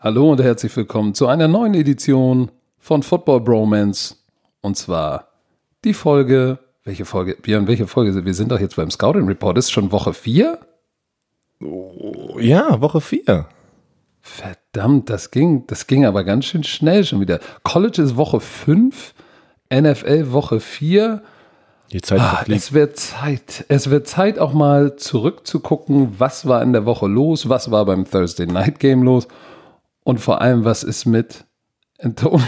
Hallo und herzlich willkommen zu einer neuen Edition von Football Bromance. Und zwar die Folge, welche Folge, Björn, welche Folge wir? sind doch jetzt beim Scouting Report. Ist schon Woche 4? Ja, Woche 4. Verdammt, das ging, das ging aber ganz schön schnell schon wieder. College ist Woche 5, NFL Woche 4. Die Zeit ah, es wird Zeit. Es wird Zeit, auch mal zurückzugucken, was war in der Woche los, was war beim Thursday Night Game los und vor allem, was ist mit Antonio?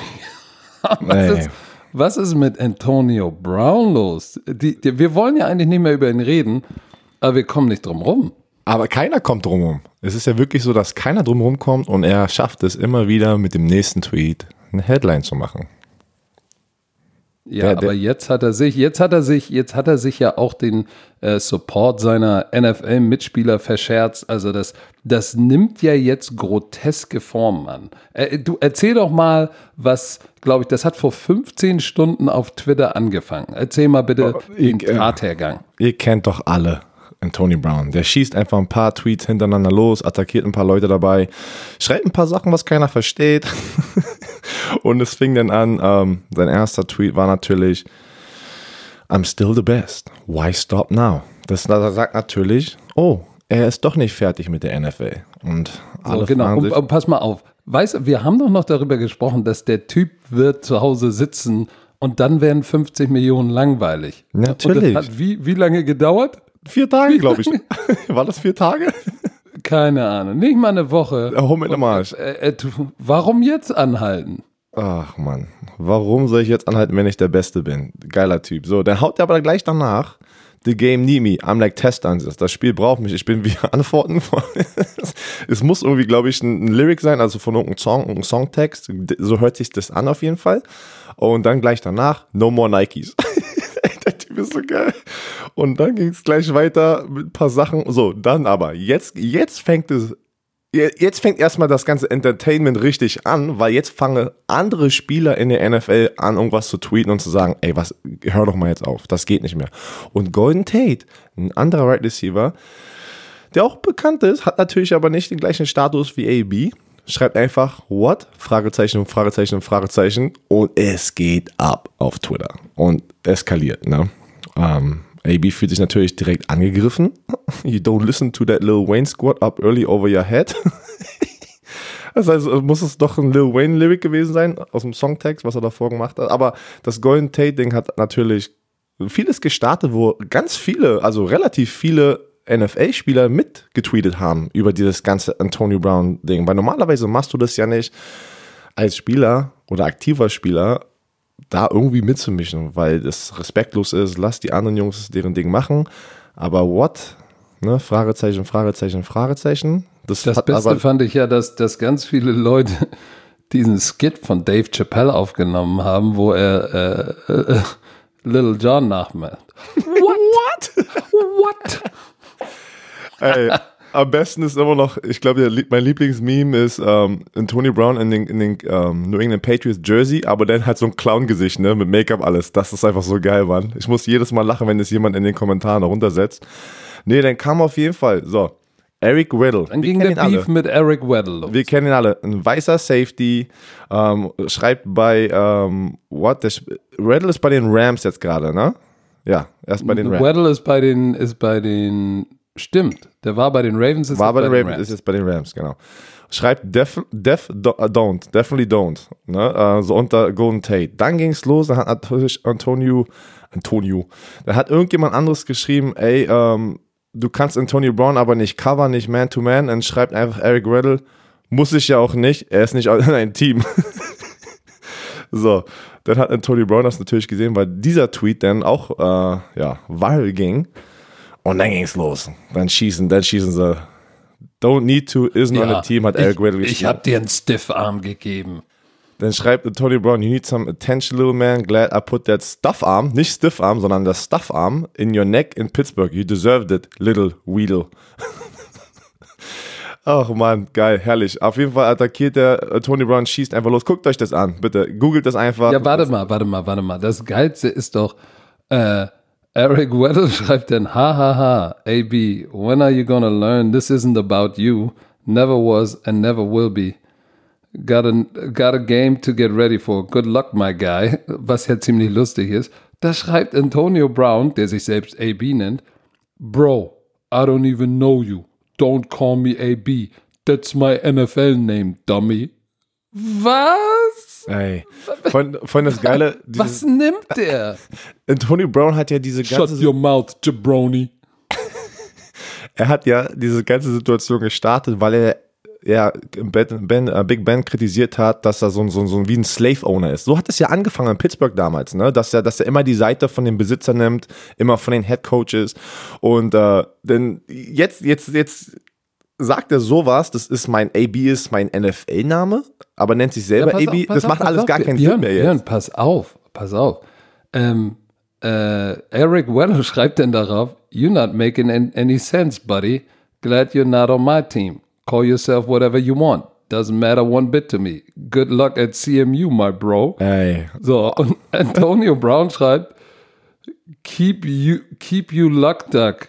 was, ist, was, ist, mit Antonio Brown los? Die, die, wir wollen ja eigentlich nicht mehr über ihn reden, aber wir kommen nicht drum rum. Aber keiner kommt drum rum. Es ist ja wirklich so, dass keiner drum rumkommt und er schafft es immer wieder mit dem nächsten Tweet eine Headline zu machen. Ja, der, der, aber jetzt hat er sich, jetzt hat er sich, jetzt hat er sich ja auch den äh, Support seiner NFL-Mitspieler verscherzt. Also das, das nimmt ja jetzt groteske Formen an. Äh, du erzähl doch mal, was, glaube ich, das hat vor 15 Stunden auf Twitter angefangen. Erzähl mal bitte oh, den äh, Tathergang. Ihr kennt doch alle Tony Brown. Der schießt einfach ein paar Tweets hintereinander los, attackiert ein paar Leute dabei, schreibt ein paar Sachen, was keiner versteht. Und es fing dann an, ähm, sein erster Tweet war natürlich, I'm still the best. Why stop now? Das, das sagt natürlich, oh, er ist doch nicht fertig mit der NFL. Und alle so, genau. Und, und pass mal auf. Weißt wir haben doch noch darüber gesprochen, dass der Typ wird zu Hause sitzen und dann werden 50 Millionen langweilig. Natürlich. Und das hat wie, wie lange gedauert? Vier Tage, glaube ich. War das vier Tage? Keine Ahnung. Nicht mal eine Woche. Hol mit dem Arsch. Äh, äh, warum jetzt anhalten? Ach man, warum soll ich jetzt anhalten, wenn ich der Beste bin? Geiler Typ. So, dann haut er aber gleich danach. The game need me. I'm like test answers. Das Spiel braucht mich. Ich bin wie Antworten. es muss irgendwie, glaube ich, ein, Lyric sein, also von irgendeinem Song, irgendeinem Songtext. So hört sich das an auf jeden Fall. Und dann gleich danach, no more Nikes. der Typ ist so geil. Und dann ging es gleich weiter mit ein paar Sachen. So, dann aber, jetzt, jetzt fängt es Jetzt fängt erstmal das ganze Entertainment richtig an, weil jetzt fangen andere Spieler in der NFL an, irgendwas zu tweeten und zu sagen, ey, was, hör doch mal jetzt auf, das geht nicht mehr. Und Golden Tate, ein anderer Right Receiver, der auch bekannt ist, hat natürlich aber nicht den gleichen Status wie AB, schreibt einfach what? Fragezeichen, Fragezeichen, Fragezeichen und es geht ab auf Twitter und eskaliert, ne? Ähm, AB fühlt sich natürlich direkt angegriffen. You don't listen to that Lil Wayne squad up early over your head. das heißt, muss es doch ein Lil Wayne Lyric gewesen sein aus dem Songtext, was er davor gemacht hat. Aber das Golden Tate Ding hat natürlich vieles gestartet, wo ganz viele, also relativ viele NFL-Spieler mitgetweetet haben über dieses ganze Antonio Brown-Ding. Weil normalerweise machst du das ja nicht als Spieler oder aktiver Spieler da irgendwie mitzumischen, weil das respektlos ist. Lass die anderen Jungs deren Ding machen. Aber what? Ne? Fragezeichen, Fragezeichen, Fragezeichen. Das, das Beste fand ich ja, dass, dass ganz viele Leute diesen Skit von Dave Chappelle aufgenommen haben, wo er äh, äh, Little John nachmacht. What? What? Ey, am besten ist immer noch, ich glaube, mein Lieblingsmeme ist ähm, Tony Brown in den, in den ähm, New England Patriots Jersey, aber dann hat so ein Clown-Gesicht, ne, mit Make-up alles. Das ist einfach so geil, Mann. Ich muss jedes Mal lachen, wenn es jemand in den Kommentaren runtersetzt. Nee, dann kam auf jeden Fall, so, Eric Weddle. Dann ging der Beef alle. mit Eric Weddle los. Wir kennen ihn alle. Ein weißer Safety, ähm, schreibt bei, ähm, what, der, Weddle ist bei den Rams jetzt gerade, ne? Ja, erst bei den Rams. Weddle ist bei den, ist bei den Stimmt, der war bei den Ravens. Ist war bei den Ravens, Rams. ist jetzt bei den Rams, genau. Schreibt def, def uh, don't, definitely don't. Ne? Uh, so unter Golden Tate. Dann ging es los, dann hat natürlich Antonio, Antonio, da hat irgendjemand anderes geschrieben, ey, ähm, du kannst Antonio Brown aber nicht cover, nicht Man-to-Man, dann schreibt einfach Eric Riddle, muss ich ja auch nicht, er ist nicht in ein Team. so, dann hat Antonio Brown das natürlich gesehen, weil dieser Tweet dann auch, äh, ja, viral ging. Und dann ging es los. Dann schießen, dann schießen sie. Don't need to, isn't ja, on a team, hat Eric Weddle geschrieben. Ich hab dir einen Stiff-Arm gegeben. Dann schreibt Tony Brown, you need some attention, little man. Glad I put that stuff arm, nicht stiff arm, sondern das stuff arm in your neck in Pittsburgh. You deserved it, little Weedle. Ach man, geil, herrlich. Auf jeden Fall attackiert der äh, Tony Brown, schießt einfach los. Guckt euch das an, bitte. Googelt das einfach. Ja, warte mal, warte mal, warte mal. Das Geilste ist doch, äh, Eric Weddle schreibt dann, hahaha, AB, when are you gonna learn this isn't about you, never was and never will be. got a, got a game to get ready for. Good luck, my guy. Was ja ziemlich lustig ist. Da schreibt Antonio Brown, der sich selbst AB nennt, Bro, I don't even know you. Don't call me AB. That's my NFL name, dummy. Was? Ey, von, von das Geile. Was nimmt der? Antonio Brown hat ja diese ganze. Shut your mouth, Jabroni. er hat ja diese ganze Situation gestartet, weil er ja, ben, ben, uh, Big Ben kritisiert hat, dass er so, so, so wie ein Slave-Owner ist. So hat es ja angefangen in Pittsburgh damals, ne? dass, er, dass er immer die Seite von dem Besitzer nimmt, immer von den Head Coaches. Und äh, denn jetzt, jetzt, jetzt sagt er sowas, das ist mein AB ist mein NFL-Name, aber nennt sich selber ja, AB. Auf, das macht auf, alles gar keinen Björn, Sinn mehr jetzt. Björn, pass auf, pass auf. Ähm, äh, Eric Weller schreibt denn darauf, You're not making any sense, buddy. Glad you're not on my team. Call yourself whatever you want. Doesn't matter one bit to me. Good luck at CMU, my bro. Ey. So, und Antonio Brown schreibt, keep you, keep you luck duck.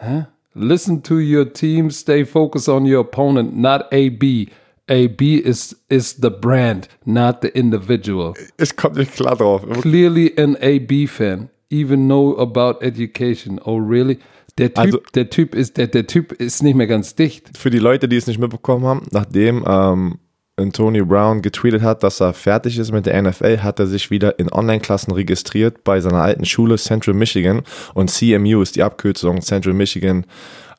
Hä? Listen to your team, stay focused on your opponent, not AB. AB is, is the brand, not the individual. Ich komme nicht klar drauf. Clearly an AB fan. Even know about education. Oh, really? Der Typ, also, der Typ ist, der, der Typ ist nicht mehr ganz dicht. Für die Leute, die es nicht mitbekommen haben, nachdem ähm, Antonio Brown getweetet hat, dass er fertig ist mit der NFL, hat er sich wieder in Online-Klassen registriert bei seiner alten Schule Central Michigan und CMU ist die Abkürzung Central Michigan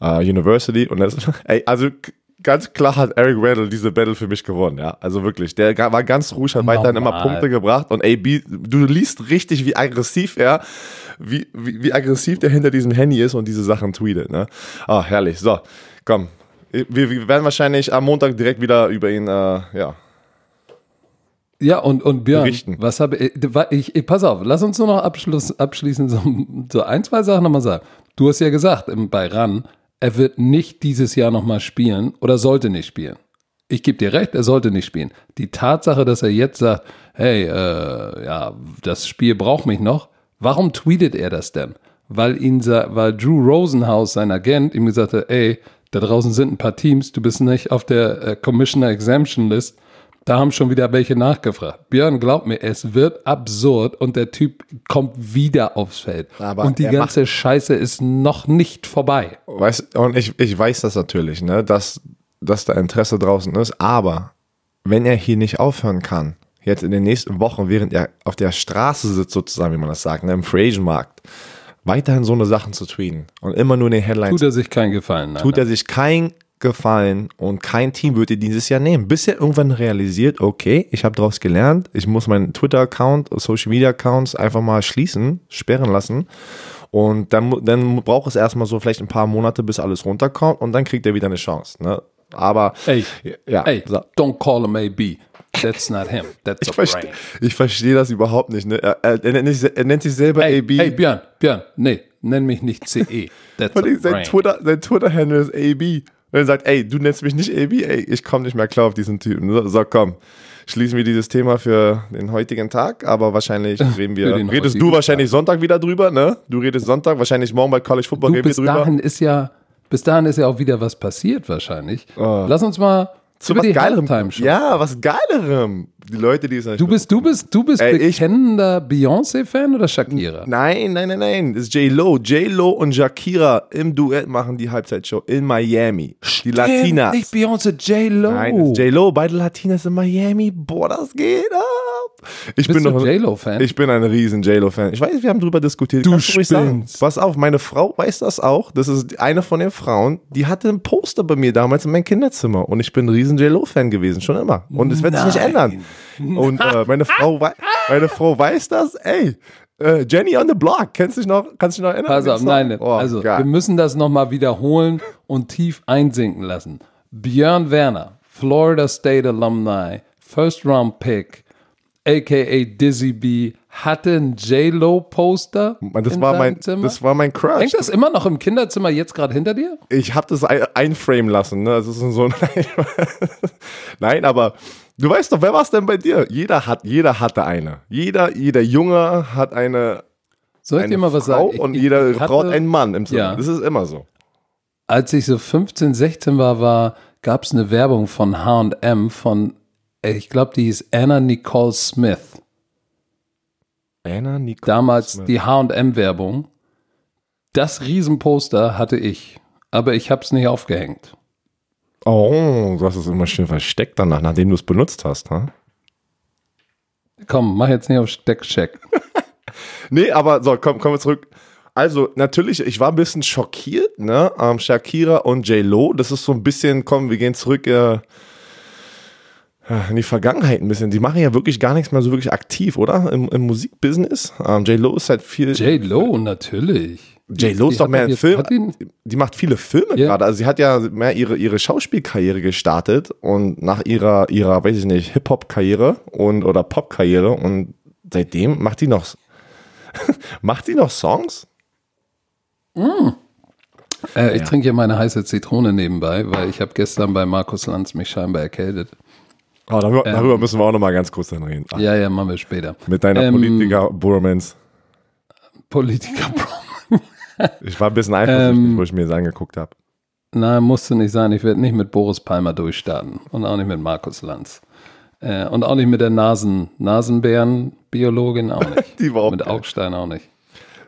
uh, University und das, ey, also ganz klar hat Eric Weddle diese Battle für mich gewonnen, ja. Also wirklich, der war ganz ruhig, hat weiterhin immer Punkte gebracht und AB, du liest richtig, wie aggressiv er, wie, wie, wie aggressiv der hinter diesem Handy ist und diese Sachen tweetet, ne. Ah, herrlich. So, komm. Wir, wir werden wahrscheinlich am Montag direkt wieder über ihn, äh, ja. Ja, und, und Björn, berichten. was habe ich, ich, pass auf, lass uns nur noch abschluss, abschließend so, so ein, zwei Sachen nochmal sagen. Du hast ja gesagt, bei RAN, er wird nicht dieses Jahr nochmal spielen oder sollte nicht spielen. Ich gebe dir recht, er sollte nicht spielen. Die Tatsache, dass er jetzt sagt, hey, äh, ja, das Spiel braucht mich noch, warum tweetet er das denn? Weil ihn, weil Drew Rosenhaus, sein Agent, ihm gesagt hat, ey, da draußen sind ein paar Teams, du bist nicht auf der äh, Commissioner Exemption List, da haben schon wieder welche nachgefragt. Björn, glaub mir, es wird absurd und der Typ kommt wieder aufs Feld. Aber und die ganze Scheiße ist noch nicht vorbei. Weißt, und ich, ich weiß das natürlich, ne, dass, dass da Interesse draußen ist, aber wenn er hier nicht aufhören kann, jetzt in den nächsten Wochen, während er auf der Straße sitzt, sozusagen, wie man das sagt, ne, im Free Agent Markt, weiterhin so eine Sachen zu tweeten und immer nur in den Headlines. Tut er sich keinen Gefallen. Nein, tut er sich keinen gefallen und kein Team würde dieses Jahr nehmen. Bis er irgendwann realisiert, okay, ich habe daraus gelernt, ich muss meinen Twitter-Account, Social-Media-Accounts einfach mal schließen, sperren lassen. Und dann, dann braucht es erstmal so vielleicht ein paar Monate, bis alles runterkommt und dann kriegt er wieder eine Chance. Ne? Aber, ey, ja, ey, don't call him AB. That's not him. That's ich, verste ich verstehe das überhaupt nicht. Ne? Er, er, er, nennt sich, er, nennt sich, selber hey, AB. Hey, Björn, Björn, nee, nenn mich nicht CE. That's sein Twitter-Handle Twitter ist AB. Und er sagt, ey, du nennst mich nicht AB, ey, ich komme nicht mehr klar auf diesen Typen. So, so, komm, schließen wir dieses Thema für den heutigen Tag, aber wahrscheinlich reden wir, redest du wahrscheinlich Tag. Sonntag wieder drüber, ne? Du redest Sonntag, wahrscheinlich morgen bei College Football du, reden wir drüber. Bis dahin ist ja, bis dahin ist ja auch wieder was passiert wahrscheinlich. Oh. Lass uns mal zu was Geilerem. Ja, was Geilerem. Die Leute, die es Du bist, du bist, du bist Ey, bekennender Beyoncé-Fan oder Shakira? Nein, nein, nein, nein. Das ist J-Lo. J-Lo und Shakira im Duett machen die Halbzeitshow in Miami. Stimmt, die Latinas. Nicht Beyoncé, J-Lo. Nein, J-Lo, beide Latinas in Miami. Boah, das geht ab. Ich Bist bin du J-Lo-Fan? Ich bin ein riesen J-Lo-Fan. Ich weiß, wir haben darüber diskutiert. Du spinnst. Pass auf, meine Frau weiß das auch. Das ist eine von den Frauen, die hatte ein Poster bei mir damals in meinem Kinderzimmer. Und ich bin ein riesen J-Lo-Fan gewesen, schon immer. Und es wird sich nicht ändern. Und äh, meine, Frau meine Frau weiß das. Ey, äh, Jenny on the Block, kennst du dich noch, kannst du dich noch erinnern? Pass auf, nein, oh, also geil. wir müssen das nochmal wiederholen und tief einsinken lassen. Björn Werner, Florida State Alumni, First Round Pick, aka Dizzy B, hatte ein J-Lo-Poster. Das, war mein, Zimmer. das war mein Crush. Hängt das immer noch im Kinderzimmer jetzt gerade hinter dir? Ich habe das einframen lassen. Ne? Das ist so ein Nein, aber du weißt doch, wer war es denn bei dir? Jeder hat, jeder hatte eine. Jeder, jeder Junge hat eine. Soll ich dir mal was Frau sagen? Ich, und jede Frau hat einen Mann im Zimmer. Ja. Das ist immer so. Als ich so 15, 16 war, war gab es eine Werbung von H&M von ich glaube, die hieß Anna Nicole Smith. Anna Nicole Damals Smith. die H&M-Werbung. Das Riesenposter hatte ich, aber ich habe es nicht aufgehängt. Oh, du hast es immer schön versteckt danach, nachdem du es benutzt hast, ha? Komm, mach jetzt nicht auf Steckcheck. Nee, aber so, komm, kommen wir zurück. Also, natürlich, ich war ein bisschen schockiert, ne? Ähm, Shakira und J-Lo, das ist so ein bisschen, komm, wir gehen zurück äh, in die Vergangenheit ein bisschen. Die machen ja wirklich gar nichts mehr so wirklich aktiv, oder? Im, im Musikbusiness. Ähm, J-Lo ist halt viel. J-Lo, natürlich. J-Lo ist doch mehr ein Film. die- macht viele Filme Ja. gerade. Also sie hat ja mehr ihre, ihre Schauspielkarriere gestartet und nach ihrer, ihrer, weiß ich nicht, Hip-Hop-Karriere und oder Pop-Karriere und seitdem macht die noch macht die noch Songs? Äh, ich trinke hier meine heiße Zitrone nebenbei, weil ich habe gestern bei Markus Lanz mich scheinbar erkältet. Oh, darüber, darüber müssen wir auch noch mal ganz kurz dann reden. Ach, Ja, ja, machen wir später. Mit deiner Ähm, Politiker-Bromance. Politiker. Ich war ein bisschen eifersüchtig, ähm, wo ich mir das angeguckt habe. Nein, musste nicht sein. Ich werde nicht mit Boris Palmer durchstarten und auch nicht mit Markus Lanz. Äh, und auch nicht mit der Nasen, Nasenbären-Biologin auch nicht. Die war auch Mit geil. Augstein auch nicht.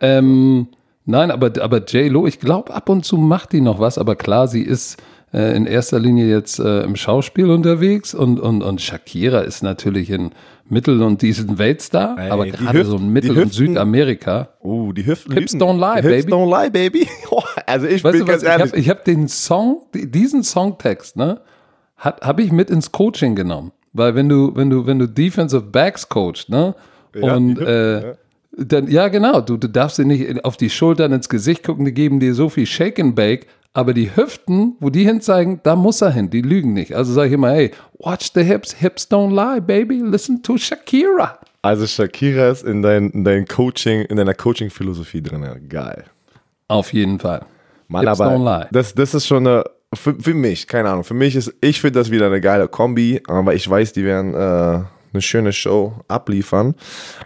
Ähm, nein, aber, aber J-Lo, ich glaube, ab und zu macht die noch was, aber klar, sie ist äh, in erster Linie jetzt äh, im Schauspiel unterwegs und, und, und Shakira ist natürlich in Mittel- und diesen Weltstar, Ey, aber die gerade Hüften- so in Mittel- und Hüften- Südamerika. Oh, die Hüften Hips lügen. don't lie, Hips baby. don't lie, baby. Oh, also ich Weißt bin du was, ganz ich ehrlich. habe hab den Song, die- diesen Songtext, ne, habe ich mit ins Coaching genommen. Weil wenn du, wenn du, wenn du Defensive Backs coachst, ne, Ja, und Hüften, äh, ja. dann, ja genau, du, du darfst dir nicht auf die Schultern ins Gesicht gucken, die geben dir so viel Shake and Bake, aber die Hüften, wo die hinzeigen, da muss er hin, die lügen nicht. Also sage ich immer, hey, watch the hips, hips don't lie, baby, listen to Shakira. Also Shakira ist in dein, in dein Coaching, in deiner Coaching-Philosophie drin. Geil. Auf jeden Fall. Mann, Hips aber don't lie. das, das ist schon eine, für, für mich, keine Ahnung, für mich ist, ich finde das wieder eine geile Kombi, aber ich weiß, die werden äh, eine schöne Show abliefern.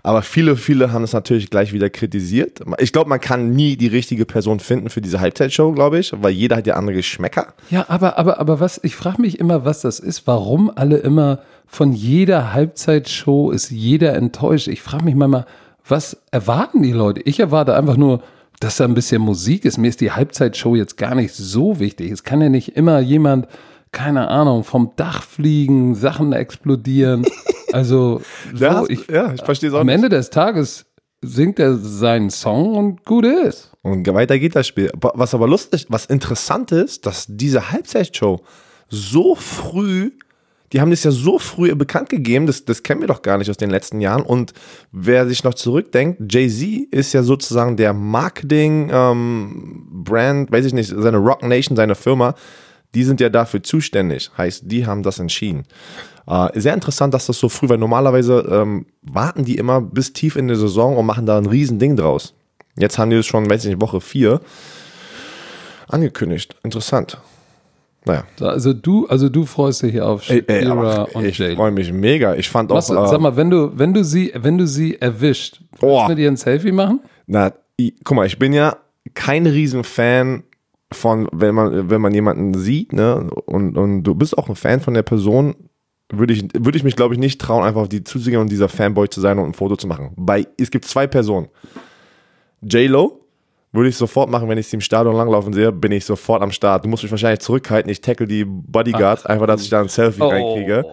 Aber viele, viele haben es natürlich gleich wieder kritisiert. Ich glaube, man kann nie die richtige Person finden für diese Halbzeitshow, glaube ich, weil jeder hat ja andere Geschmäcker. Ja, aber, aber, aber was, ich frage mich immer, was das ist, warum alle immer von jeder Halbzeitshow ist jeder enttäuscht. Ich frage mich manchmal, was erwarten die Leute? Ich erwarte einfach nur, dass da ein bisschen Musik ist. Mir ist die Halbzeitshow jetzt gar nicht so wichtig. Es kann ja nicht immer jemand, keine Ahnung, vom Dach fliegen, Sachen explodieren. Also, so, Ja, ich, ja, ich verstehe es auch am nicht. Ende des Tages singt er seinen Song und gut ist. Und weiter geht das Spiel. Was aber lustig, was interessant ist, dass diese Halbzeitshow so früh, die haben das ja so früh bekannt gegeben, das, das kennen wir doch gar nicht aus den letzten Jahren. Und wer sich noch zurückdenkt, Jay-Z ist ja sozusagen der Marketing-Brand, weiß ich nicht, seine Rock Nation, seine Firma, die sind ja dafür zuständig. Heißt, die haben das entschieden. Äh, sehr interessant, dass das so früh, weil normalerweise ähm, warten die immer bis tief in der Saison und machen da ein riesen Ding draus. Jetzt haben die es schon, weiß ich nicht, Woche 4 angekündigt. Interessant. Naja. So, Also du, also du freust dich auf Shakira und ich freue mich mega. Ich fand auch. Was, sag Äh, mal, wenn du, wenn du sie, wenn du sie erwischt, Oh. willst du mit ihr ein Selfie machen? na, i- guck mal, ich bin ja kein Riesenfan von, wenn man, wenn man jemanden sieht, ne, und, und du bist auch ein Fan von der Person, würde ich, würde ich mich, glaube ich, nicht trauen, einfach auf die zuzugehen und dieser Fanboy zu sein und ein Foto zu machen. Bei, es gibt zwei Personen. J-Lo würde ich sofort machen, wenn ich sie im Stadion langlaufen sehe, bin ich sofort am Start. Du musst mich wahrscheinlich zurückhalten. Ich tackle die Bodyguards, einfach, dass ich da ein Selfie Oh. reinkriege.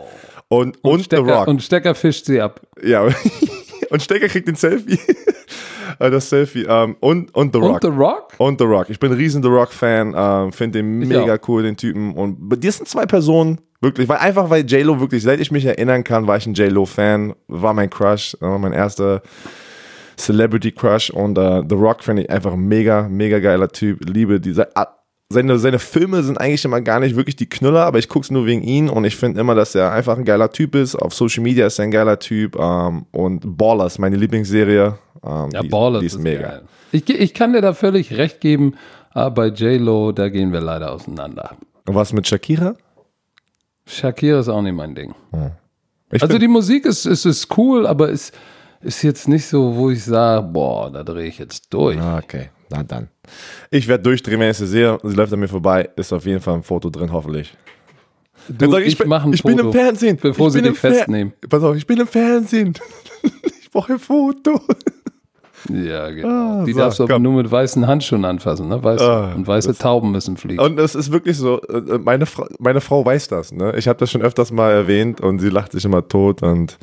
Und, und, The Stecker, Rock. Und Stecker fischt sie ab. ja. und Stecker kriegt den Selfie. Äh, das Selfie. Ähm, und, und The Rock. Und The Rock? Und The Rock. Ich bin ein riesen The Rock-Fan, ähm, finde den Ich mega auch. cool, den Typen. Und dir sind zwei Personen, wirklich, weil einfach weil J-Lo wirklich, seit ich mich erinnern kann, war ich ein J-Lo-Fan, war mein Crush, äh, mein erster Celebrity-Crush. Und äh, The Rock finde ich einfach ein mega, mega geiler Typ. Liebe diese. Seine, seine Filme sind eigentlich immer gar nicht wirklich die Knüller, aber ich gucke es nur wegen ihn und ich finde immer, dass er einfach ein geiler Typ ist. Auf Social Media ist er ein geiler Typ. Ähm, und Ballers, meine Lieblingsserie. Ähm, Ja, die, Baller die ist mega. Geil. Ich, ich kann dir da völlig recht geben, aber bei J-Lo, da gehen wir leider auseinander. Und was mit Shakira? Shakira ist auch nicht mein Ding. Ich Also die Musik ist, ist, ist cool, aber ist, ist jetzt nicht so, wo ich sage, boah, da drehe ich jetzt durch. Ah, okay, na dann. Ich werde durchdrehen, wenn ich sie sehe. Sie läuft an mir vorbei. Ist auf jeden Fall ein Foto drin, hoffentlich. Du, sag ich, ich, bin, ich bin im Fernsehen. Bevor ich sie dich festnehmen. Pass auf, ich bin im Fernsehen. ich brauche ein Foto. Ja, genau. Ah, die so, darfst du aber nur mit weißen Handschuhen anfassen, ne? Weiß, ah, und weiße Tauben müssen fliegen. Und es ist wirklich so, äh, meine, Fra meine Frau weiß das, ne? Ich habe das schon öfters mal erwähnt und sie lacht sich immer tot und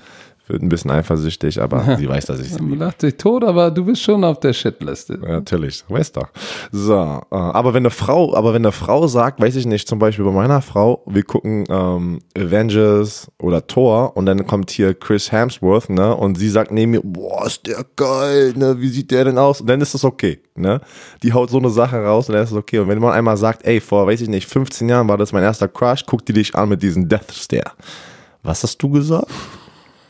wird ein bisschen eifersüchtig, aber sie weiß, dass ich sie liebe. lacht sich tot, aber du bist schon auf der Shitliste. Ja, natürlich, weißt doch. So, äh, aber wenn eine Frau, aber wenn eine Frau sagt, weiß ich nicht, zum Beispiel bei meiner Frau, wir gucken ähm, Avengers oder Thor und dann kommt hier Chris Hemsworth, ne, und sie sagt neben mir, boah, ist der geil, ne, wie sieht der denn aus? Und dann ist das okay, ne? Die haut so eine Sache raus und dann ist das okay. Und wenn man einmal sagt, ey, vor, weiß ich nicht, 15 Jahren war das mein erster Crush, guck die dich an mit diesem Death Stare. Was hast du gesagt?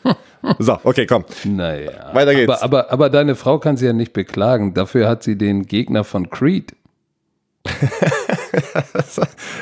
So, okay, komm. Naja. Weiter geht's. Aber, aber, aber deine Frau kann sie ja nicht beklagen. Dafür hat sie den Gegner von Creed.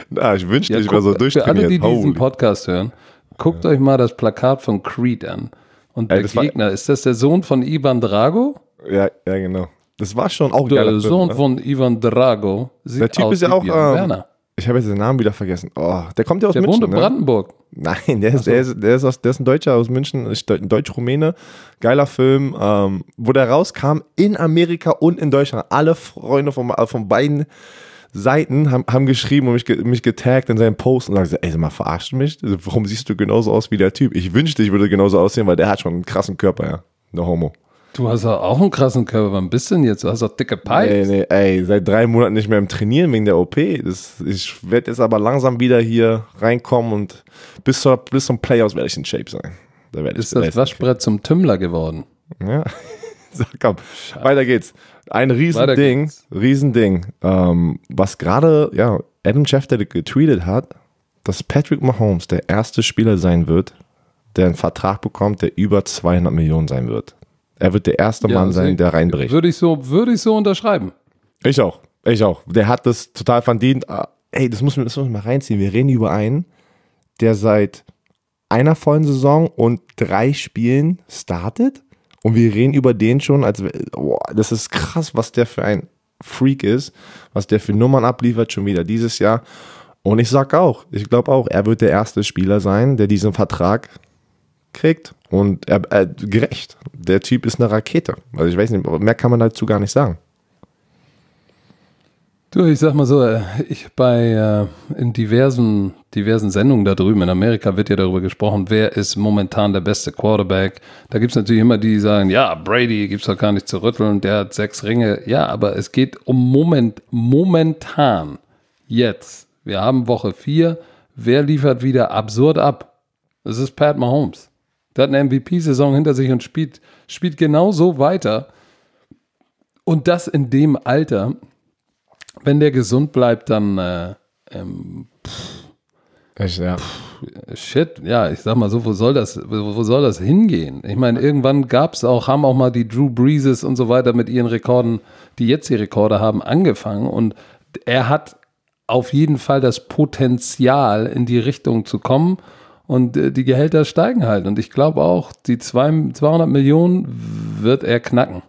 Na, ich wünschte, ja, ich wäre so durchtrainiert. Für alle, die Holy. diesen Podcast hören, guckt ja. euch mal das Plakat von Creed an. Und der Gegner, ist das der Sohn von Ivan Drago? Ja, ja, genau. Das war schon auch Der Sohn Film, ne? von Ivan Drago sieht Der Typ aus ist ja auch, ähm, ich habe jetzt den Namen wieder vergessen. Oh, der kommt ja aus der München. Der wohnt in ne? Brandenburg. Nein, der ist, so. der, ist, der, ist aus, der ist ein Deutscher aus München, ein Deutsch-Rumäne. Geiler Film, ähm, wo der rauskam in Amerika und in Deutschland. Alle Freunde von, von beiden Seiten haben, haben geschrieben und mich, mich getaggt in seinen Post und sagen, ey, sag mal, verarschst du mich? Warum siehst du genauso aus wie der Typ? Ich wünschte, ich würde genauso aussehen, weil der hat schon einen krassen Körper, ja. Der Homo. Du hast auch einen krassen Körper. Wann bist du denn jetzt? Du hast auch dicke Pipes. Nee, nee, ey, seit drei Monaten nicht mehr im Trainieren wegen der OP. Das, ich werde jetzt aber langsam wieder hier reinkommen und bis, zur, bis zum Playoffs werde ich in Shape sein. Da ist das Waschbrett zum Tümmler geworden. Ja. so, komm, Scheiße. weiter geht's. Ein Riesending, Riesending, ähm, was gerade, ja, Adam Schefter getweetet hat, dass Patrick Mahomes der erste Spieler sein wird, der einen Vertrag bekommt, der über 200 Millionen sein wird. Er wird der erste ja, Mann sein, der reinbricht. Würde ich so, würde ich so unterschreiben. Ich auch. Ich auch. Der hat das total verdient. Ah, ey, das muss man, das muss man mal reinziehen. Wir reden über einen, der seit einer vollen Saison und drei Spielen startet. Und wir reden über den schon, als boah, das ist krass, was der für ein Freak ist, was der für Nummern abliefert, schon wieder dieses Jahr. Und ich sag auch, ich glaube auch, er wird der erste Spieler sein, der diesen Vertrag kriegt und er, er, gerecht. Der Typ ist eine Rakete. Also ich weiß nicht, mehr kann man dazu gar nicht sagen. Du, ich sag mal so, äh, ich bei äh, in diversen, diversen Sendungen da drüben in Amerika wird ja darüber gesprochen, wer ist momentan der beste Quarterback. Da gibt es natürlich immer die, die sagen, ja, Brady gibt es doch gar nicht zu rütteln, der hat sechs Ringe. Ja, aber es geht um Moment, momentan, jetzt. Wir haben Woche vier. Wer liefert wieder absurd ab? Das ist Pat Mahomes. Der hat eine MVP-Saison hinter sich und spielt, spielt genau so weiter. Und das in dem Alter. Wenn der gesund bleibt, dann äh, ähm, pff, Echt, ja. Pff, shit, ja, ich sag mal so, wo soll das, wo, soll das hingehen? Ich meine, irgendwann gab es auch, haben auch mal die Drew Breeses und so weiter mit ihren Rekorden, die jetzt die Rekorde haben, angefangen und er hat auf jeden Fall das Potenzial, in die Richtung zu kommen. Und äh, die Gehälter steigen halt. Und ich glaube auch, die zwei, 200 Millionen wird er knacken.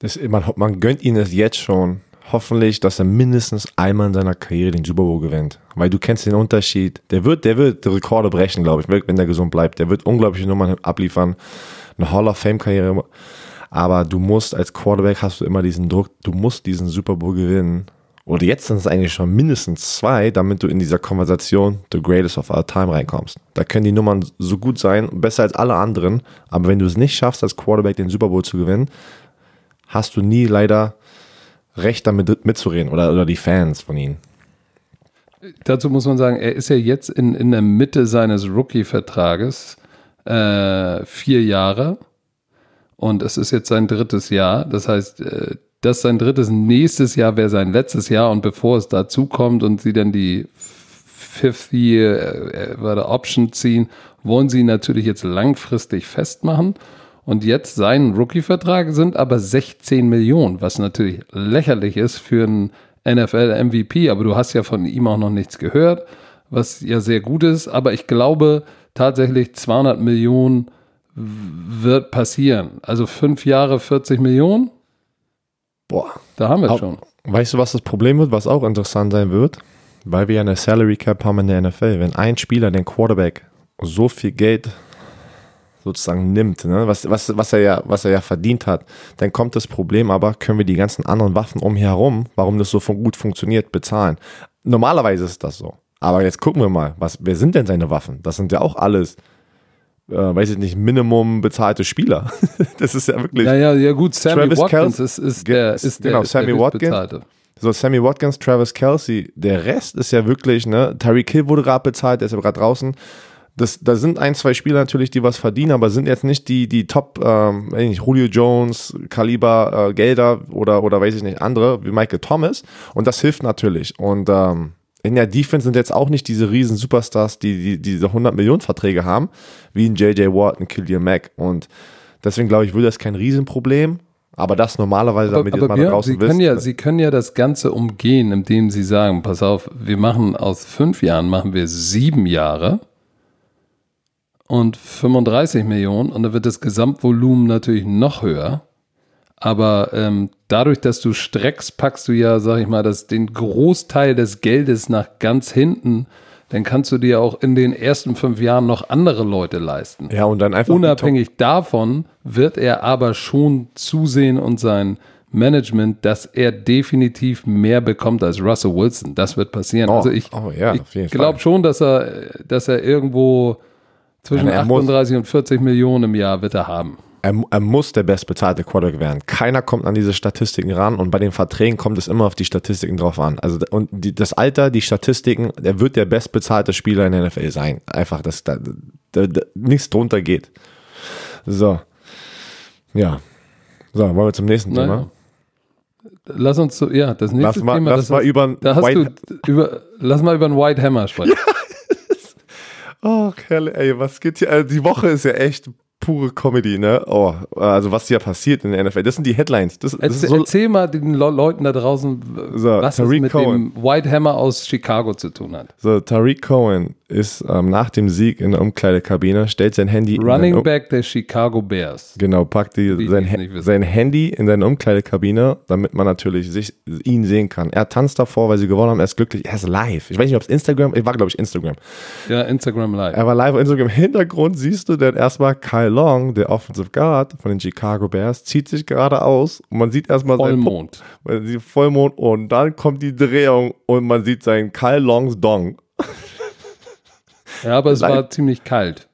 Das, man, man gönnt ihn es jetzt schon. Hoffentlich, dass er mindestens einmal in seiner Karriere den Super Bowl gewinnt. Weil du kennst den Unterschied. Der wird, der wird Rekorde brechen, glaube ich, wenn der gesund bleibt. Der wird unglaubliche Nummern abliefern. Eine Hall of Fame Karriere. Aber du musst als Quarterback hast du immer diesen Druck, du musst diesen Super Bowl gewinnen oder jetzt sind es eigentlich schon mindestens zwei, damit du in dieser Konversation The Greatest of All Time reinkommst. Da können die Nummern so gut sein, besser als alle anderen, aber wenn du es nicht schaffst, als Quarterback den Super Bowl zu gewinnen, hast du nie leider Recht damit mitzureden oder, oder die Fans von ihnen. Dazu muss man sagen, er ist ja jetzt in, in der Mitte seines Rookie-Vertrages äh, vier Jahre und es ist jetzt sein drittes Jahr. Das heißt, äh, das sein drittes, nächstes Jahr wäre sein letztes Jahr und bevor es dazu kommt und sie dann die Fifth Year äh, äh Option ziehen, wollen sie natürlich jetzt langfristig festmachen. Und jetzt sein Rookie-Vertrag sind aber 16 Millionen, was natürlich lächerlich ist für einen NFL-MVP. Aber du hast ja von ihm auch noch nichts gehört, was ja sehr gut ist. Aber ich glaube tatsächlich 200 Millionen wird passieren. Also fünf Jahre 40 Millionen Boah. Da haben wir es schon. Weißt du, was das Problem wird, was auch interessant sein wird? Weil wir ja eine Salary Cap haben in der NFL. Wenn ein Spieler, den Quarterback, so viel Geld sozusagen nimmt, ne? was, was, was, er ja, was er ja verdient hat, dann kommt das Problem aber, können wir die ganzen anderen Waffen umherum, warum das so gut funktioniert, bezahlen. Normalerweise ist das so. Aber jetzt gucken wir mal, was, wer sind denn seine Waffen? Das sind ja auch alles, äh, weiß ich nicht, Minimum bezahlte Spieler. das ist ja wirklich. Ja, ja, ja gut, Sammy Travis Watkins ist, ist der, ist genau, der, Sammy der Watkins. Bezahlte. So, Sammy Watkins, Travis Kelsey, der Rest ist ja wirklich, ne, Tyreek Hill wurde gerade bezahlt, der ist ja gerade draußen das, da sind ein, zwei Spieler natürlich, die was verdienen, aber sind jetzt nicht die, die Top, ähm, nicht, Julio Jones, Kaliber, äh, Gelder oder, oder weiß ich nicht, andere wie Michael Thomas. Und das hilft natürlich. Und ähm, in der Defense sind jetzt auch nicht diese riesen Superstars, die, die diese 100 Millionen Verträge haben, wie ein JJ Watt, ein Killian Mack. Und deswegen glaube ich, würde das kein Riesenproblem. Aber das normalerweise, aber, damit aber ihr mal draußen Sie können wisst. Ja, Sie können ja das Ganze umgehen, indem Sie sagen, pass auf, wir machen aus fünf Jahren, machen wir sieben Jahre und 35 Millionen und dann wird das Gesamtvolumen natürlich noch höher. Aber ähm, dadurch, dass du streckst, packst du ja, sag ich mal, das, den Großteil des Geldes nach ganz hinten. Dann kannst du dir auch in den ersten fünf Jahren noch andere Leute leisten. Ja, und dann einfach. Unabhängig davon wird er aber schon zusehen und sein Management, dass er definitiv mehr bekommt als Russell Wilson. Das wird passieren. Oh, also ich, oh ja, ich glaube schon, dass er, dass er irgendwo zwischen ja, 38 und 40 Millionen im Jahr wird er haben. Er, er, muss der bestbezahlte Quarterback werden. Keiner kommt an diese Statistiken ran und bei den Verträgen kommt es immer auf die Statistiken drauf an. Also und die, das Alter, die Statistiken, er wird der bestbezahlte Spieler in der NFL sein. Einfach, dass da, da, da nichts drunter geht. So. Ja. So, wollen wir zum nächsten naja. Thema? Lass uns so, ja, das nächste lass mal, Thema. Lass mal ist, über da hast White du über, lass mal über einen White Hammer sprechen. Ja. Oh, Kerl, ey, was geht hier? Also die Woche ist ja echt pure Comedy, ne? Oh, also was hier passiert in der NFL. Das sind die Headlines. Das, das erzähl, so erzähl mal den Le Leuten da draußen, so, was Tariq es mit Cohen. dem White Hammer aus Chicago zu tun hat. So, Tariq Cohen ist ähm, nach dem Sieg in der Umkleidekabine, stellt sein Handy. Running Back der Chicago Bears. Genau, packt die, sein, sein Handy in seine Umkleidekabine, damit man natürlich sich, ihn sehen kann. Er tanzt davor, weil sie gewonnen haben. Er ist glücklich. Er ist live. Ich weiß nicht, ob es Instagram, ich war glaube ich Instagram. Ja, Instagram live. Er war live auf Instagram. Im Hintergrund siehst du dann erstmal Kyle Long, der Offensive Guard von den Chicago Bears, zieht sich gerade aus und man sieht erstmal Vollmond. Sieht Vollmond und dann kommt die Drehung und man sieht seinen Kyle Longs Dong. Ja, aber es Leid. war ziemlich kalt.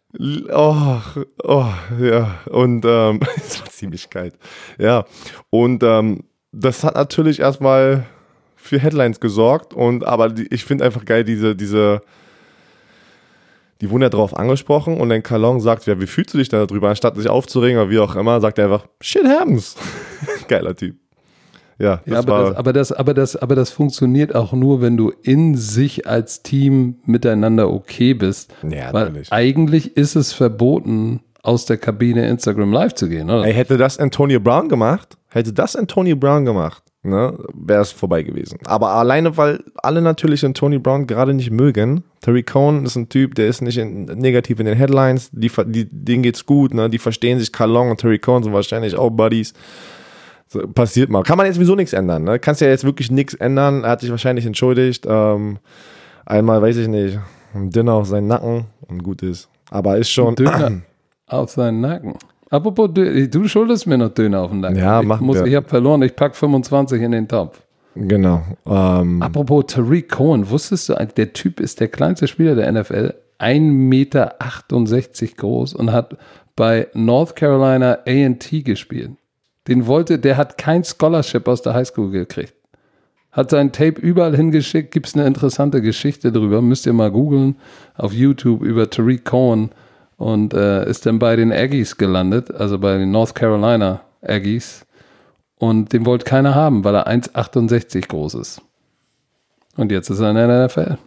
Oh, oh ja. Und ähm, es war ziemlich kalt. Ja. Und ähm, das hat natürlich erstmal für Headlines gesorgt. Und aber die, ich finde einfach geil, diese, diese, die wurden ja drauf angesprochen und dann Kalong sagt, ja, wie fühlst du dich da drüber? Anstatt sich aufzuregen oder wie auch immer, sagt er einfach, shit happens. Geiler Typ. Ja, ja aber, das, aber, das, aber, das, aber das funktioniert auch nur, wenn du in sich als Team miteinander okay bist. Ja, Weil natürlich. eigentlich ist es verboten, aus der Kabine Instagram Live zu gehen, oder? Ey, hätte das Antonio Brown gemacht, hätte das Antonio Brown gemacht, ne, wäre es vorbei gewesen. Aber alleine, weil alle natürlich Antonio Brown gerade nicht mögen. Terry Cohn ist ein Typ, der ist nicht in, negativ in den Headlines, die, die, denen geht's gut, ne, die verstehen sich. Carl Long und Terry Cohn sind wahrscheinlich auch Buddies. So, passiert mal. Kann man jetzt sowieso nichts ändern. Ne? Kannst ja jetzt wirklich nichts ändern. Er hat sich wahrscheinlich entschuldigt. Ähm, einmal, weiß ich nicht, ein Dinner auf seinen Nacken und gut ist. Aber ist schon. Döner auf seinen Nacken. Apropos, du schuldest mir noch Döner auf den Nacken. Ja, mach ich, ich habe verloren, ich packe 25 in den Topf. Genau. Ähm. Apropos Tariq Cohen, wusstest du, der Typ ist der kleinste Spieler der NFL, 1,68 Meter groß und hat bei North Carolina A&T gespielt. Den wollte, der hat kein Scholarship aus der Highschool gekriegt. Hat sein Tape überall hingeschickt, gibt es eine interessante Geschichte drüber, müsst ihr mal googeln auf YouTube über Tariq Cohen und äh, ist dann bei den Aggies gelandet, also bei den North Carolina Aggies. Und den wollte keiner haben, weil er 1,68 groß ist. Und jetzt ist er in der NFL.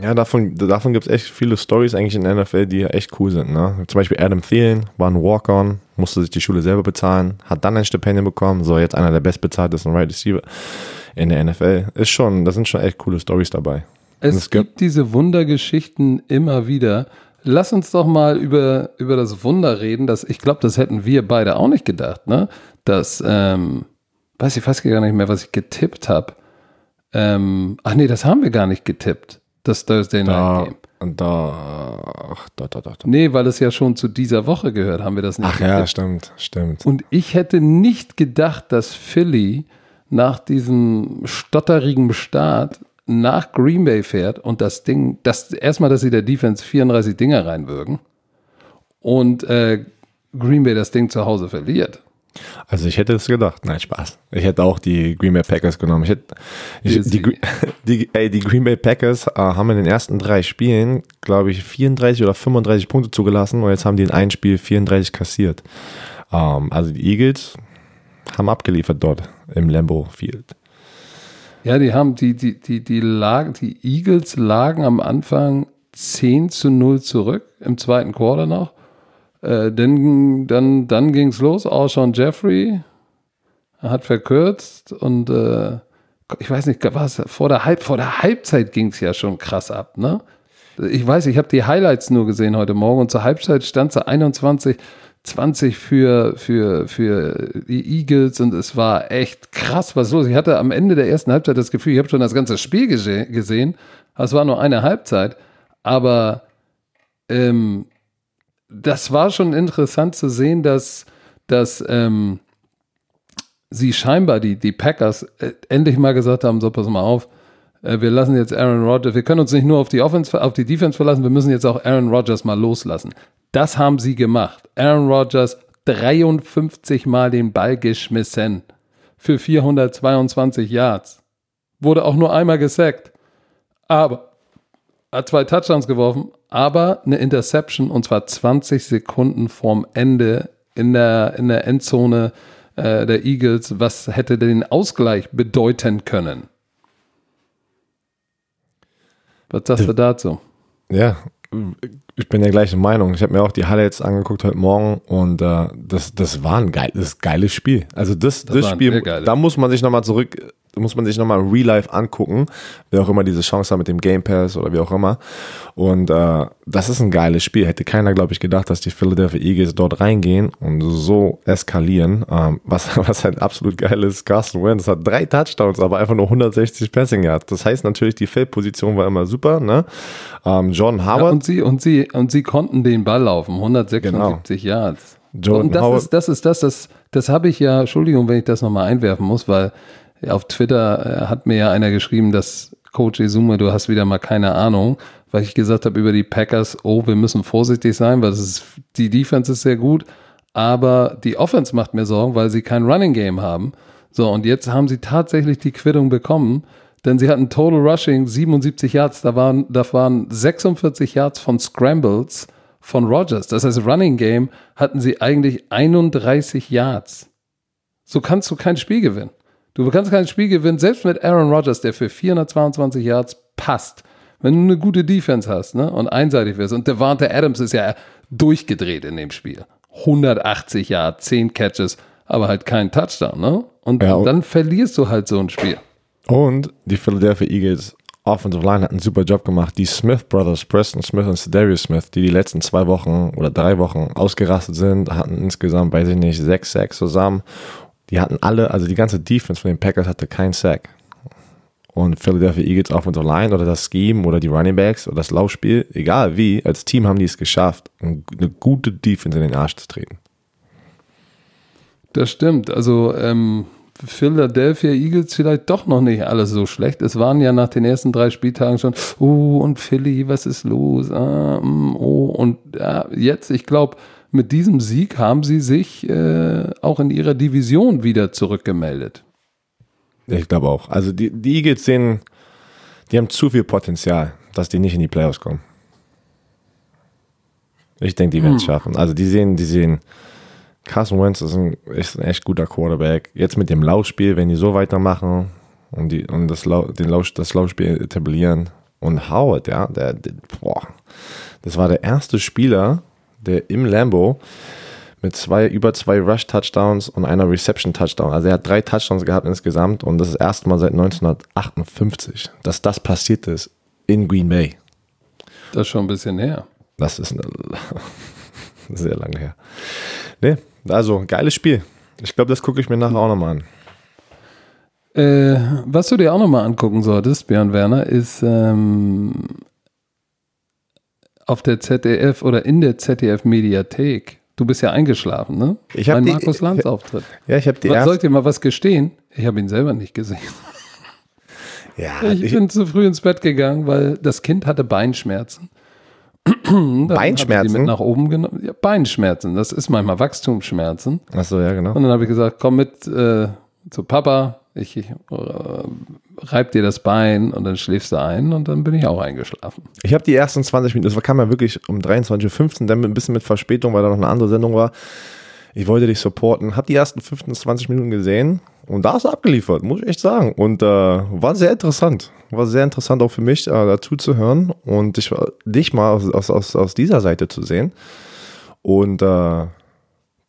Ja, davon, davon gibt es echt viele Stories eigentlich in der NFL, die echt cool sind. Ne? Zum Beispiel Adam Thielen war ein Walk-On, musste sich die Schule selber bezahlen, hat dann ein Stipendium bekommen, so jetzt einer der bestbezahltesten Right Receiver in der NFL. Ist schon, da sind schon echt coole Stories dabei. Es, es gibt, gibt diese Wundergeschichten immer wieder. Lass uns doch mal über, über das Wunder reden, dass ich glaube, das hätten wir beide auch nicht gedacht, ne? Dass, ähm, weiß ich fast gar nicht mehr, was ich getippt habe Ähm, ach nee, das haben wir gar nicht getippt. Das Thursday Night Game. Da, ach, da, da, da, da. Nee, weil es ja schon zu dieser Woche gehört, haben wir das nicht Ach getippt. ja, stimmt, stimmt. Und ich hätte nicht gedacht, dass Philly nach diesem stotterigen Start nach Green Bay fährt und das Ding, das erstmal, dass sie der Defense 34 Dinger reinwirken und äh, Green Bay das Ding zu Hause verliert. Also ich hätte es gedacht. Nein, Spaß. Ich hätte auch die Green Bay Packers genommen. Ich hätte, ich, die, die, ey, die Green Bay Packers äh, haben in den ersten drei Spielen, glaube ich, 34 oder 35 Punkte zugelassen und jetzt haben die in einem Spiel 34 kassiert. Ähm, also die Eagles haben abgeliefert dort im Lambeau Field. Ja, die haben die, die, die, die lagen, die Eagles lagen am Anfang 10 zu 0 zurück, im zweiten Quarter noch. Äh, dann dann ging es los. Auch schon Jeffrey hat verkürzt und äh, ich weiß nicht, was vor der Halb vor der Halbzeit ging es ja schon krass ab, ne? Ich weiß, ich habe die Highlights nur gesehen heute Morgen und zur Halbzeit stand sie 21 20 für, für, für die Eagles und es war echt krass, was los. Ich hatte am Ende der ersten Halbzeit das Gefühl, ich habe schon das ganze Spiel gesehen. Es war nur eine Halbzeit, aber ähm, das war schon interessant zu sehen, dass, dass ähm, sie scheinbar, die, die Packers, äh, endlich mal gesagt haben: So, pass mal auf, äh, wir lassen jetzt Aaron Rodgers, wir können uns nicht nur auf die, Offense, auf die Defense verlassen, wir müssen jetzt auch Aaron Rodgers mal loslassen. Das haben sie gemacht. Aaron Rodgers 53 Mal den Ball geschmissen für 422 Yards. Wurde auch nur einmal gesackt. Aber hat zwei Touchdowns geworfen, aber eine Interception und zwar 20 Sekunden vorm Ende in der, in der Endzone äh, der Eagles. Was hätte den Ausgleich bedeuten können? Was sagst du dazu? Ja, ich bin der gleichen Meinung. Ich habe mir auch die Highlights angeguckt heute Morgen und äh, das, das war ein geiles, geiles Spiel. Also das, das, das Spiel, da muss man sich nochmal zurück muss man sich nochmal Real Life angucken, wer auch immer diese Chance hat mit dem Game Pass oder wie auch immer. Und äh, das ist ein geiles Spiel. Hätte keiner, glaube ich, gedacht, dass die Philadelphia Eagles dort reingehen und so eskalieren. Ähm, was, was halt absolut geil ist, Carson Wentz hat drei Touchdowns, aber einfach nur 160 Passing Yards. Das heißt natürlich, die Feldposition war immer super. Ne? Ähm, John Howard. Ja, und, sie, und, sie, und sie konnten den Ball laufen, 176 genau. Yards. Jordan und das Howard. ist, das ist das, das, das habe ich ja, Entschuldigung, wenn ich das nochmal einwerfen muss, weil auf Twitter äh, hat mir ja einer geschrieben, dass Coach Izuma, du hast wieder mal keine Ahnung, weil ich gesagt habe über die Packers, oh, wir müssen vorsichtig sein, weil ist, die Defense ist sehr gut, aber die Offense macht mir Sorgen, weil sie kein Running Game haben. So, und jetzt haben sie tatsächlich die Quittung bekommen, denn sie hatten Total Rushing 77 Yards, da waren, da waren 46 Yards von Scrambles von Rogers. Das heißt, Running Game hatten sie eigentlich 31 Yards. So kannst du kein Spiel gewinnen. Du kannst kein Spiel gewinnen, selbst mit Aaron Rodgers, der für 422 Yards passt. Wenn du eine gute Defense hast ne, und einseitig wirst. Und Devante Adams ist ja durchgedreht in dem Spiel. 180 Yards, 10 Catches, aber halt kein Touchdown. Ne? Und ja, dann verlierst du halt so ein Spiel. Und die Philadelphia Eagles Offensive Line hat einen super Job gemacht. Die Smith Brothers, Preston Smith und Cedarius Smith, die die letzten zwei Wochen oder drei Wochen ausgerastet sind, hatten insgesamt, weiß ich nicht, sechs Sacks zusammen die hatten alle, also die ganze Defense von den Packers hatte keinen Sack. Und Philadelphia Eagles Offensive Line oder das Scheme oder die Running Backs oder das Laufspiel, egal wie, als Team haben die es geschafft, eine gute Defense in den Arsch zu treten. Das stimmt. Also ähm, Philadelphia Eagles vielleicht doch noch nicht alles so schlecht. Es waren ja nach den ersten drei Spieltagen schon, oh, und Philly, was ist los? Ah, mm, oh, und ja, jetzt, ich glaube, mit diesem Sieg haben sie sich äh, auch in ihrer Division wieder zurückgemeldet. Ich glaube auch. Also die, die Eagles sehen, die haben zu viel Potenzial, dass die nicht in die Playoffs kommen. Ich denke, die werden es hm. schaffen. Also die sehen, die sehen, Carson Wentz ist ein, ist ein echt guter Quarterback. Jetzt mit dem Laufspiel, wenn die so weitermachen und, die, und das, Lau, den Lauf, das Laufspiel etablieren. Und Howard, ja, der, der, boah, das war der erste Spieler, der im Lambo mit zwei, über zwei Rush-Touchdowns und einer Reception-Touchdown. Also er hat drei Touchdowns gehabt insgesamt und das ist erstmal seit 1958, dass das passiert ist in Green Bay. Das ist schon ein bisschen her. Das ist sehr lange her. Nee, also geiles Spiel. Ich glaube, das gucke ich mir nachher auch nochmal an. Äh, was du dir auch nochmal angucken solltest, Björn Werner, ist ähm, auf der ZDF oder in der ZDF-Mediathek. Du bist ja eingeschlafen, ne? Ich habe Markus Lanz Auftritt. Ja, ich habe die. Soll ich dir mal was gestehen? Ich habe ihn selber nicht gesehen. Ja, ich, ich bin zu früh ins Bett gegangen, weil das Kind hatte Beinschmerzen. Beinschmerzen? mit nach oben genommen. Ja, Beinschmerzen, das ist manchmal Wachstumsschmerzen. Ach so, ja, genau. Und dann habe ich gesagt, komm mit äh, zu Papa, ich, ich äh, reib dir das Bein und dann schläfst du ein und dann bin ich auch eingeschlafen. Ich habe die ersten 20 Minuten, das kam ja wirklich um 23.15 Uhr, dann ein bisschen mit Verspätung, weil da noch eine andere Sendung war. Ich wollte dich supporten, habe die ersten 15, 20 Minuten gesehen und da ist er abgeliefert, muss ich echt sagen. Und äh, war sehr interessant. War sehr interessant auch für mich, äh, dazu zu hören und dich, dich mal aus, aus, aus dieser Seite zu sehen. Und äh,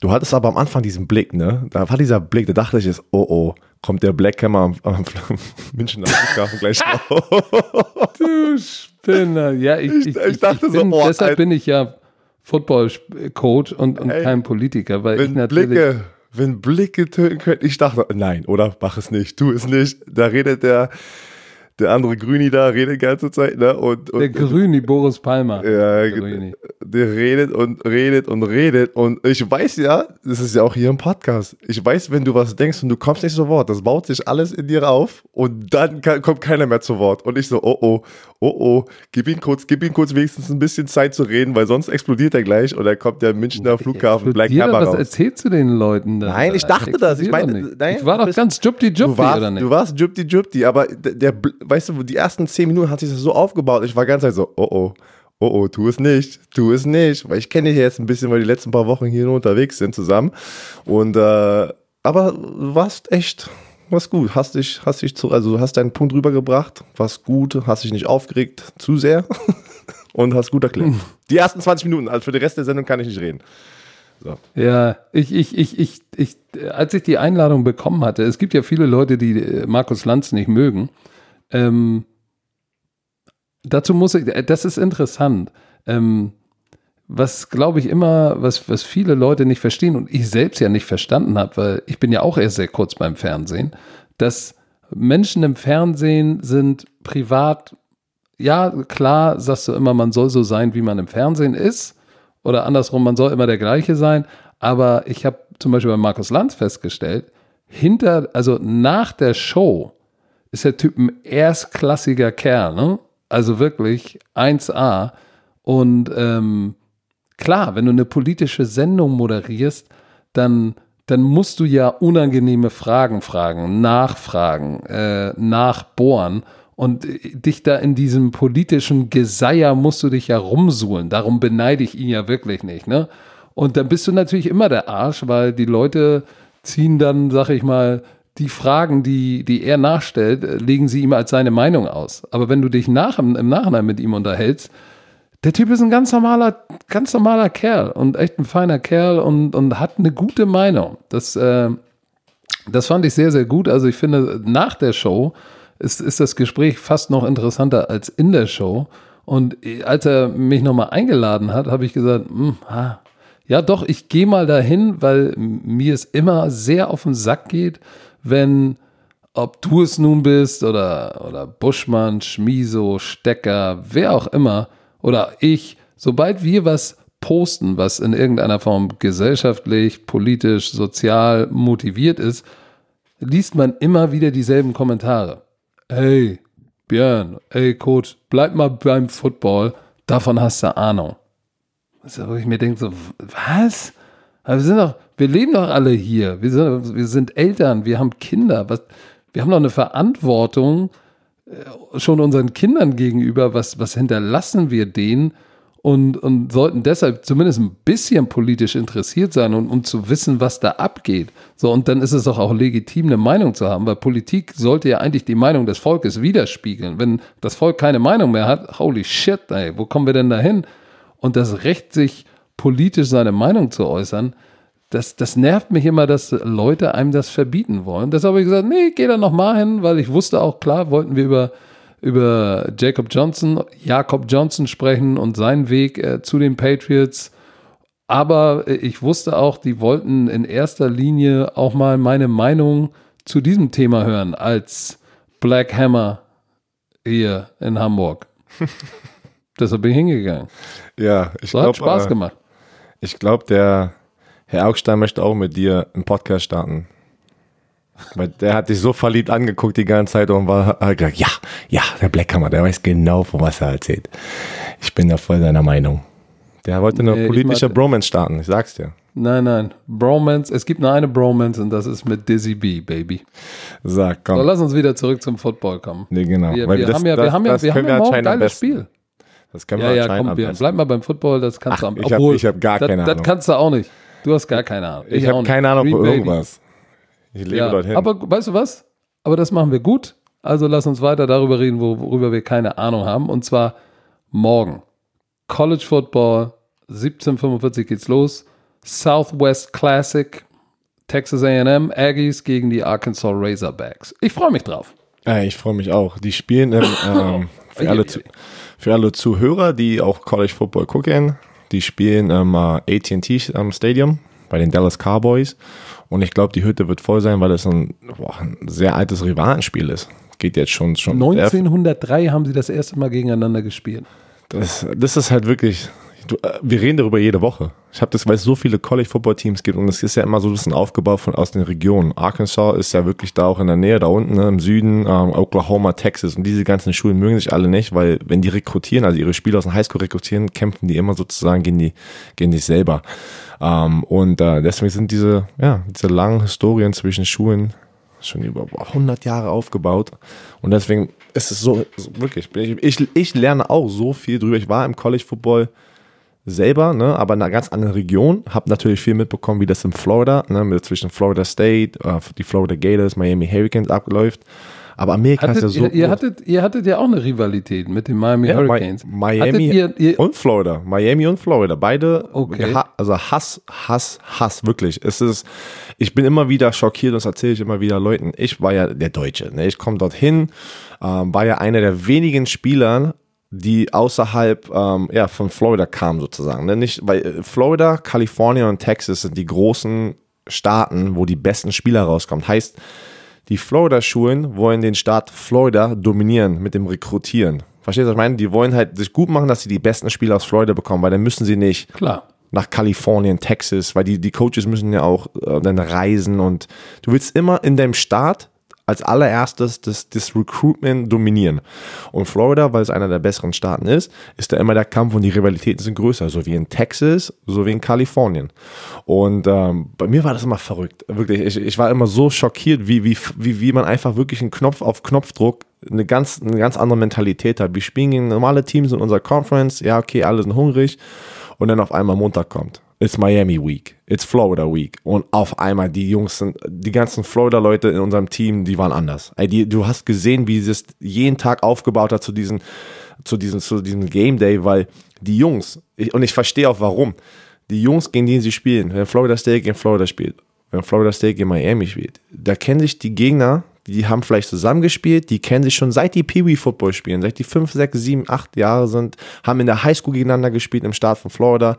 du hattest aber am Anfang diesen Blick, ne? Da war dieser Blick, da dachte ich jetzt, oh oh, kommt der Black Hammer am, am München Flughafen gleich drauf. du Spinner. Ja, ich, ich, ich, ich dachte bin, so, oh, deshalb bin ich ja Football-Coach und, und ey, kein Politiker, weil ich natürlich. Blicke wenn Blicke töten können. Ich dachte, nein, oder? Mach es nicht, tu es nicht. Da redet der, der andere Grüni da redet die ganze Zeit, ne? Und, und der Grüni, Boris Palmer. Ja, der, der redet und redet und redet. Und ich weiß ja, das ist ja auch hier im Podcast. Ich weiß, wenn du was denkst und du kommst nicht zu Wort, das baut sich alles in dir auf und dann kann, kommt keiner mehr zu Wort. Und ich so, oh oh, oh oh, gib ihn kurz, gib ihn kurz wenigstens ein bisschen Zeit zu reden, weil sonst explodiert er gleich oder kommt der Münchner Flughafen Black Hammer raus. Was erzählst du den Leuten da? Nein, ich dachte das. Ich meine, nein, ich war doch ganz jupti jupti, oder nicht? Du warst jupti jupti, aber der, der weißt du, die ersten zehn Minuten hat sich das so aufgebaut. Ich war ganz halt so, oh oh, oh oh, tu es nicht, tu es nicht. Weil ich kenne dich jetzt ein bisschen, weil die letzten paar Wochen hier nur unterwegs sind zusammen. Und äh, aber du warst echt, was gut. Hast dich, hast dich zu, also hast deinen Punkt rübergebracht, warst gut, hast dich nicht aufgeregt zu sehr und hast gut erklärt. Hm. Die ersten 20 Minuten, also für den Rest der Sendung kann ich nicht reden. So. Ja, ich, ich, ich, ich, ich, als ich die Einladung bekommen hatte, es gibt ja viele Leute, die äh, Markus Lanz nicht mögen. Ähm, dazu muss ich, äh, das ist interessant. Ähm, was glaube ich immer, was, was viele Leute nicht verstehen und ich selbst ja nicht verstanden habe, weil ich bin ja auch erst sehr kurz beim Fernsehen, dass Menschen im Fernsehen sind privat, ja, klar, sagst du immer, man soll so sein, wie man im Fernsehen ist, oder andersrum, man soll immer der gleiche sein, aber ich habe zum Beispiel bei Markus Lanz festgestellt, hinter, also nach der Show ist der Typ ein erstklassiger Kerl, ne? Also wirklich 1A. Und ähm, klar, wenn du eine politische Sendung moderierst, dann, dann musst du ja unangenehme Fragen fragen, nachfragen, äh, nachbohren. Und dich da in diesem politischen Geseier musst du dich ja rumsuhlen. Darum beneide ich ihn ja wirklich nicht. Ne? Und dann bist du natürlich immer der Arsch, weil die Leute ziehen dann, sag ich mal, die Fragen, die, die er nachstellt, äh, legen sie ihm als seine Meinung aus. Aber wenn du dich nach, im Nachhinein mit ihm unterhältst, der Typ ist ein ganz normaler, ganz normaler Kerl und echt ein feiner Kerl und, und hat eine gute Meinung. Das, äh, das fand ich sehr, sehr gut. Also ich finde, nach der Show ist, ist das Gespräch fast noch interessanter als in der Show. Und als er mich nochmal eingeladen hat, habe ich gesagt, ah, ja doch, ich gehe mal dahin, weil mir es immer sehr auf den Sack geht, wenn, ob du es nun bist oder, oder Buschmann, Schmiso, Stecker, wer auch immer, oder ich, sobald wir was posten, was in irgendeiner Form gesellschaftlich, politisch, sozial motiviert ist, liest man immer wieder dieselben Kommentare. Hey, Björn, ey Coach, bleib mal beim Football, davon hast du Ahnung. Also, wo ich mir denke, so, was? Wir sind doch, wir leben doch alle hier. Wir sind, wir sind Eltern, wir haben Kinder. Was, wir haben doch eine Verantwortung schon unseren Kindern gegenüber. Was, was hinterlassen wir denen? Und, und sollten deshalb zumindest ein bisschen politisch interessiert sein und um zu wissen, was da abgeht. So, und dann ist es doch auch legitim, eine Meinung zu haben, weil Politik sollte ja eigentlich die Meinung des Volkes widerspiegeln. Wenn das Volk keine Meinung mehr hat, holy shit, ey, wo kommen wir denn da hin? Und das Recht, sich politisch seine Meinung zu äußern, das, das nervt mich immer, dass Leute einem das verbieten wollen. Deshalb habe ich gesagt, nee, geh da noch mal hin, weil ich wusste auch, klar, wollten wir über, über Jacob Johnson, Jakob Johnson sprechen und seinen Weg äh, zu den Patriots. Aber äh, ich wusste auch, die wollten in erster Linie auch mal meine Meinung zu diesem Thema hören als Black Hammer hier in Hamburg. Deshalb bin ich hingegangen. Ja, ich so, glaube. Hat Spaß äh, gemacht. Ich glaube, der Herr Augstein möchte auch mit dir einen Podcast starten. Weil der hat dich so verliebt angeguckt die ganze Zeit und war hat gesagt, ja, ja, der Blackhammer, der weiß genau, von was er erzählt. Ich bin da voll seiner Meinung. Der wollte eine nee, politische Bromance starten, ich sag's dir. Nein, nein. Bromance, es gibt nur eine Bromance und das ist mit Dizzy B, Baby. Sag, komm. So, lass uns wieder zurück zum Football kommen. Nee, genau. Wir, wir das, haben ja, wir das, haben ja, wir haben ja morgen ein geiles Spiel. Das können wir ja, ja, komm, wir, bleib mal beim Football, das kannst Ach, du am Ich habe hab gar keine Ahnung. Das kannst du auch nicht. Du hast gar keine Ahnung. Ich, ich habe keine Ahnung von irgendwas. Ich lebe ja, dorthin. Aber weißt du was? Aber das machen wir gut. Also lass uns weiter darüber reden, worüber wir keine Ahnung haben. Und zwar morgen. College Football, 1745 geht's los. Southwest Classic, Texas AM, Aggies gegen die Arkansas Razorbacks. Ich freue mich drauf. Ja, ich freue mich auch. Die spielen im, ähm, für, alle, für alle Zuhörer, die auch College Football gucken, die spielen im äh, AT&T Stadium bei den Dallas Cowboys. Und ich glaube, die Hütte wird voll sein, weil es ein, boah, ein sehr altes Rivalenspiel ist. Geht jetzt schon schon. 1903 haben sie das erste Mal gegeneinander gespielt. Das, das ist halt wirklich du, äh, wir reden darüber jede Woche. Ich habe das, weil es so viele College-Football-Teams gibt und es ist ja immer so ein bisschen aufgebaut von aus den Regionen. Arkansas ist ja wirklich da auch in der Nähe, da unten ne, im Süden, ähm, Oklahoma, Texas und diese ganzen Schulen mögen sich alle nicht, weil wenn die rekrutieren, also ihre Spieler aus dem Highschool rekrutieren, kämpfen die immer sozusagen gegen die, gegen die selber. Ähm, und äh, deswegen sind diese, ja, diese langen Historien zwischen Schulen schon über 100 Jahre aufgebaut. Und deswegen ist es so, so wirklich, ich, ich, ich lerne auch so viel drüber. Ich war im College Football selber, ne, aber in einer ganz anderen Region. Habe natürlich viel mitbekommen, wie das in Florida, ne, zwischen Florida State, äh, die Florida Gators, Miami Hurricanes abläuft. Aber Amerika hattet, ist ja so. Ihr, ihr, hattet, ihr hattet ja auch eine Rivalität mit den Miami ja, Hurricanes. Miami ihr, ihr und Florida. Miami und Florida. Beide. Okay. Also Hass, Hass, Hass, wirklich. Es ist, ich bin immer wieder schockiert und das erzähle ich immer wieder Leuten. Ich war ja der Deutsche. Ne? Ich komme dorthin, ähm, war ja einer der wenigen Spieler die außerhalb ähm, ja, von Florida kamen sozusagen. Ne? Nicht, weil äh, Florida, Kalifornien und Texas sind die großen Staaten, wo die besten Spieler rauskommen. Heißt, die Florida-Schulen wollen den Staat Florida dominieren mit dem Rekrutieren. Verstehst du, was ich meine? Die wollen halt sich gut machen, dass sie die besten Spieler aus Florida bekommen, weil dann müssen sie nicht Klar. nach Kalifornien, Texas, weil die, die Coaches müssen ja auch äh, dann reisen und du willst immer in deinem Staat als allererstes das, das Recruitment dominieren. Und Florida, weil es einer der besseren Staaten ist, ist da immer der Kampf und die Rivalitäten sind größer, so wie in Texas, so wie in Kalifornien. Und ähm, bei mir war das immer verrückt. Wirklich, ich, ich war immer so schockiert, wie, wie, wie, wie man einfach wirklich einen Knopf auf Knopfdruck eine ganz, eine ganz andere Mentalität hat. Wir spielen gegen normale Teams in unserer Conference, ja, okay, alle sind hungrig und dann auf einmal Montag kommt it's Miami Week, it's Florida Week. Und auf einmal, die Jungs sind, die ganzen Florida-Leute in unserem Team, die waren anders. Du hast gesehen, wie sie es jeden Tag aufgebaut hat zu diesem, zu diesem, zu diesem Game Day, weil die Jungs, und ich verstehe auch warum, die Jungs, gegen die sie spielen, wenn Florida State gegen Florida spielt, wenn Florida State gegen Miami spielt, da kennen sich die Gegner, die haben vielleicht zusammengespielt, die kennen sich schon seit die Pee-Wee Football spielen, seit die 5, 6, 7, 8 Jahre sind, haben in der Highschool gegeneinander gespielt im Staat von Florida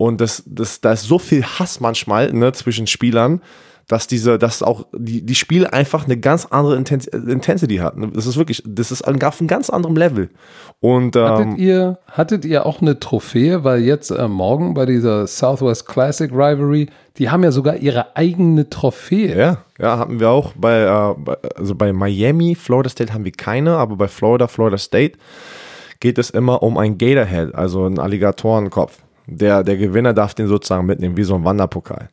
und das, das, da ist so viel Hass manchmal ne, zwischen Spielern, dass diese, dass auch die, die Spiele einfach eine ganz andere Intens Intensity hatten. Das ist wirklich, das ist auf einem ganz anderen Level. Und, ähm, hattet, ihr, hattet ihr auch eine Trophäe, weil jetzt äh, morgen bei dieser Southwest Classic Rivalry, die haben ja sogar ihre eigene Trophäe. Ja, ja, hatten wir auch bei, äh, bei, also bei Miami, Florida State haben wir keine, aber bei Florida, Florida State geht es immer um ein Gatorhead, also einen Alligatorenkopf der, der Gewinner darf den sozusagen mitnehmen, wie so ein Wanderpokal.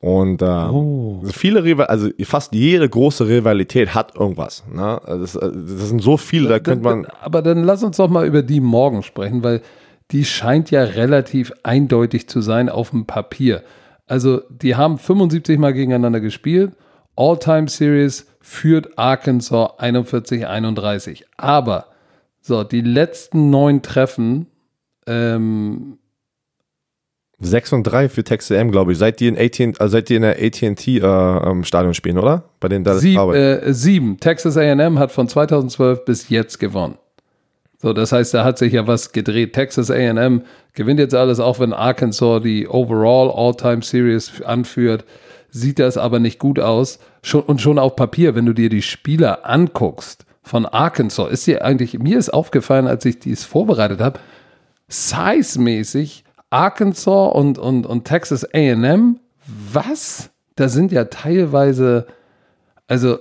Und äh, oh. viele Rival, also fast jede große Rivalität hat irgendwas. Ne? Das, das sind so viele, da, da könnte man. Aber dann lass uns doch mal über die morgen sprechen, weil die scheint ja relativ eindeutig zu sein auf dem Papier. Also, die haben 75 Mal gegeneinander gespielt. All-Time Series führt Arkansas 41-31. Aber, so, die letzten neun Treffen ähm, 6 und 3 für Texas AM, glaube ich. Seit die in, AT, also seit die in der AT&T äh, ähm, spielen, oder? Bei den Dallas Sieb, äh, Sieben. Texas A&M hat von 2012 bis jetzt gewonnen. So, das heißt, da hat sich ja was gedreht. Texas A&M gewinnt jetzt alles, auch wenn Arkansas die Overall All-Time Series anführt. Sieht das aber nicht gut aus, schon, und schon auf Papier, wenn du dir die Spieler anguckst von Arkansas, ist dir eigentlich, mir ist aufgefallen, als ich dies vorbereitet habe, size-mäßig Arkansas und, und, und Texas AM, was? Da sind ja teilweise also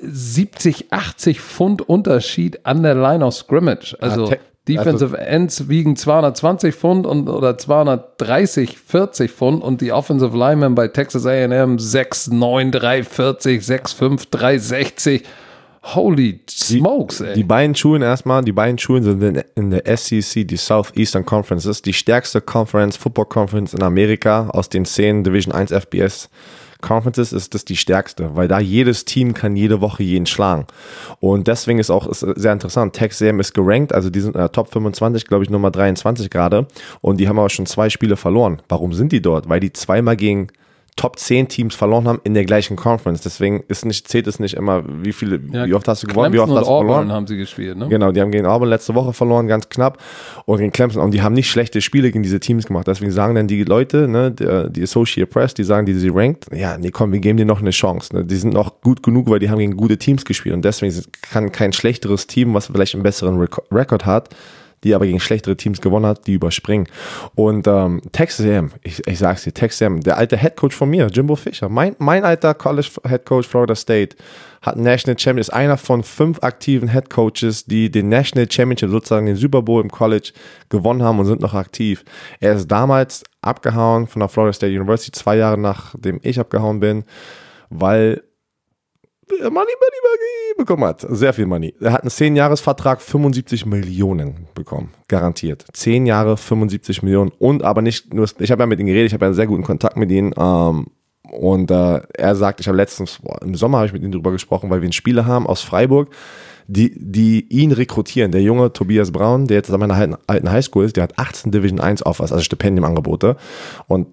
70, 80 Pfund Unterschied an der Line of Scrimmage. Also ja, Defensive also, Ends wiegen 220 Pfund und, oder 230, 40 Pfund und die Offensive Linemen bei Texas A&M 6, 9, 340, 6, 5, 360. Holy smokes, ey. Die beiden Schulen erstmal, die beiden Schulen sind in, in der SEC, die Southeastern Conference, das ist die stärkste Conference, Football Conference in Amerika aus den 10 Division 1 FBS Conferences ist das die stärkste, weil da jedes Team kann jede Woche jeden schlagen. Und deswegen ist auch ist sehr interessant. Texas A&M ist gerankt, also die sind in der Top 25, glaube ich, Nummer 23 gerade. Und die haben aber schon zwei Spiele verloren. Warum sind die dort? Weil die zweimal gegen Top 10 Teams verloren haben in der gleichen Conference. Deswegen ist nicht, zählt es nicht immer, wie viele, ja, wie oft hast du gewonnen, wie oft hast du verloren. haben sie gespielt, ne? Genau, die haben gegen Auburn letzte Woche verloren, ganz knapp. Und gegen Clemson. Und die haben nicht schlechte Spiele gegen diese Teams gemacht. Deswegen sagen dann die Leute, ne, die, die Associate Press, die sagen, die sie rankt, ja, nee, komm, wir geben dir noch eine Chance. Ne? Die sind noch gut genug, weil die haben gegen gute Teams gespielt. Und deswegen kann kein schlechteres Team, was vielleicht einen besseren Rekord hat, die aber gegen schlechtere Teams gewonnen hat, die überspringen. Und ähm, Texas A&M, ich, ich sag's dir, Texas A&M, der alte Headcoach von mir, Jimbo Fischer, mein, mein alter College Headcoach Florida State, hat National Champion, ist einer von fünf aktiven Headcoaches, die den National Championship, sozusagen den Super Bowl im College gewonnen haben und sind noch aktiv. Er ist damals abgehauen von der Florida State University, zwei Jahre nachdem ich abgehauen bin, weil Money, Money, Money bekommen hat. Sehr viel Money. Er hat einen 10-Jahres-Vertrag, 75 Millionen bekommen. Garantiert. 10 Jahre, 75 Millionen. Und aber nicht nur, ich habe ja mit ihm geredet, ich habe ja einen sehr guten Kontakt mit ihm. Ähm, und äh, er sagt, ich habe letztens, boah, im Sommer habe ich mit ihm darüber gesprochen, weil wir einen Spieler haben aus Freiburg, die, die ihn rekrutieren. Der junge Tobias Braun, der jetzt an meiner alten Highschool ist, der hat 18 Division 1 Offers, also Stipendiumangebote. Und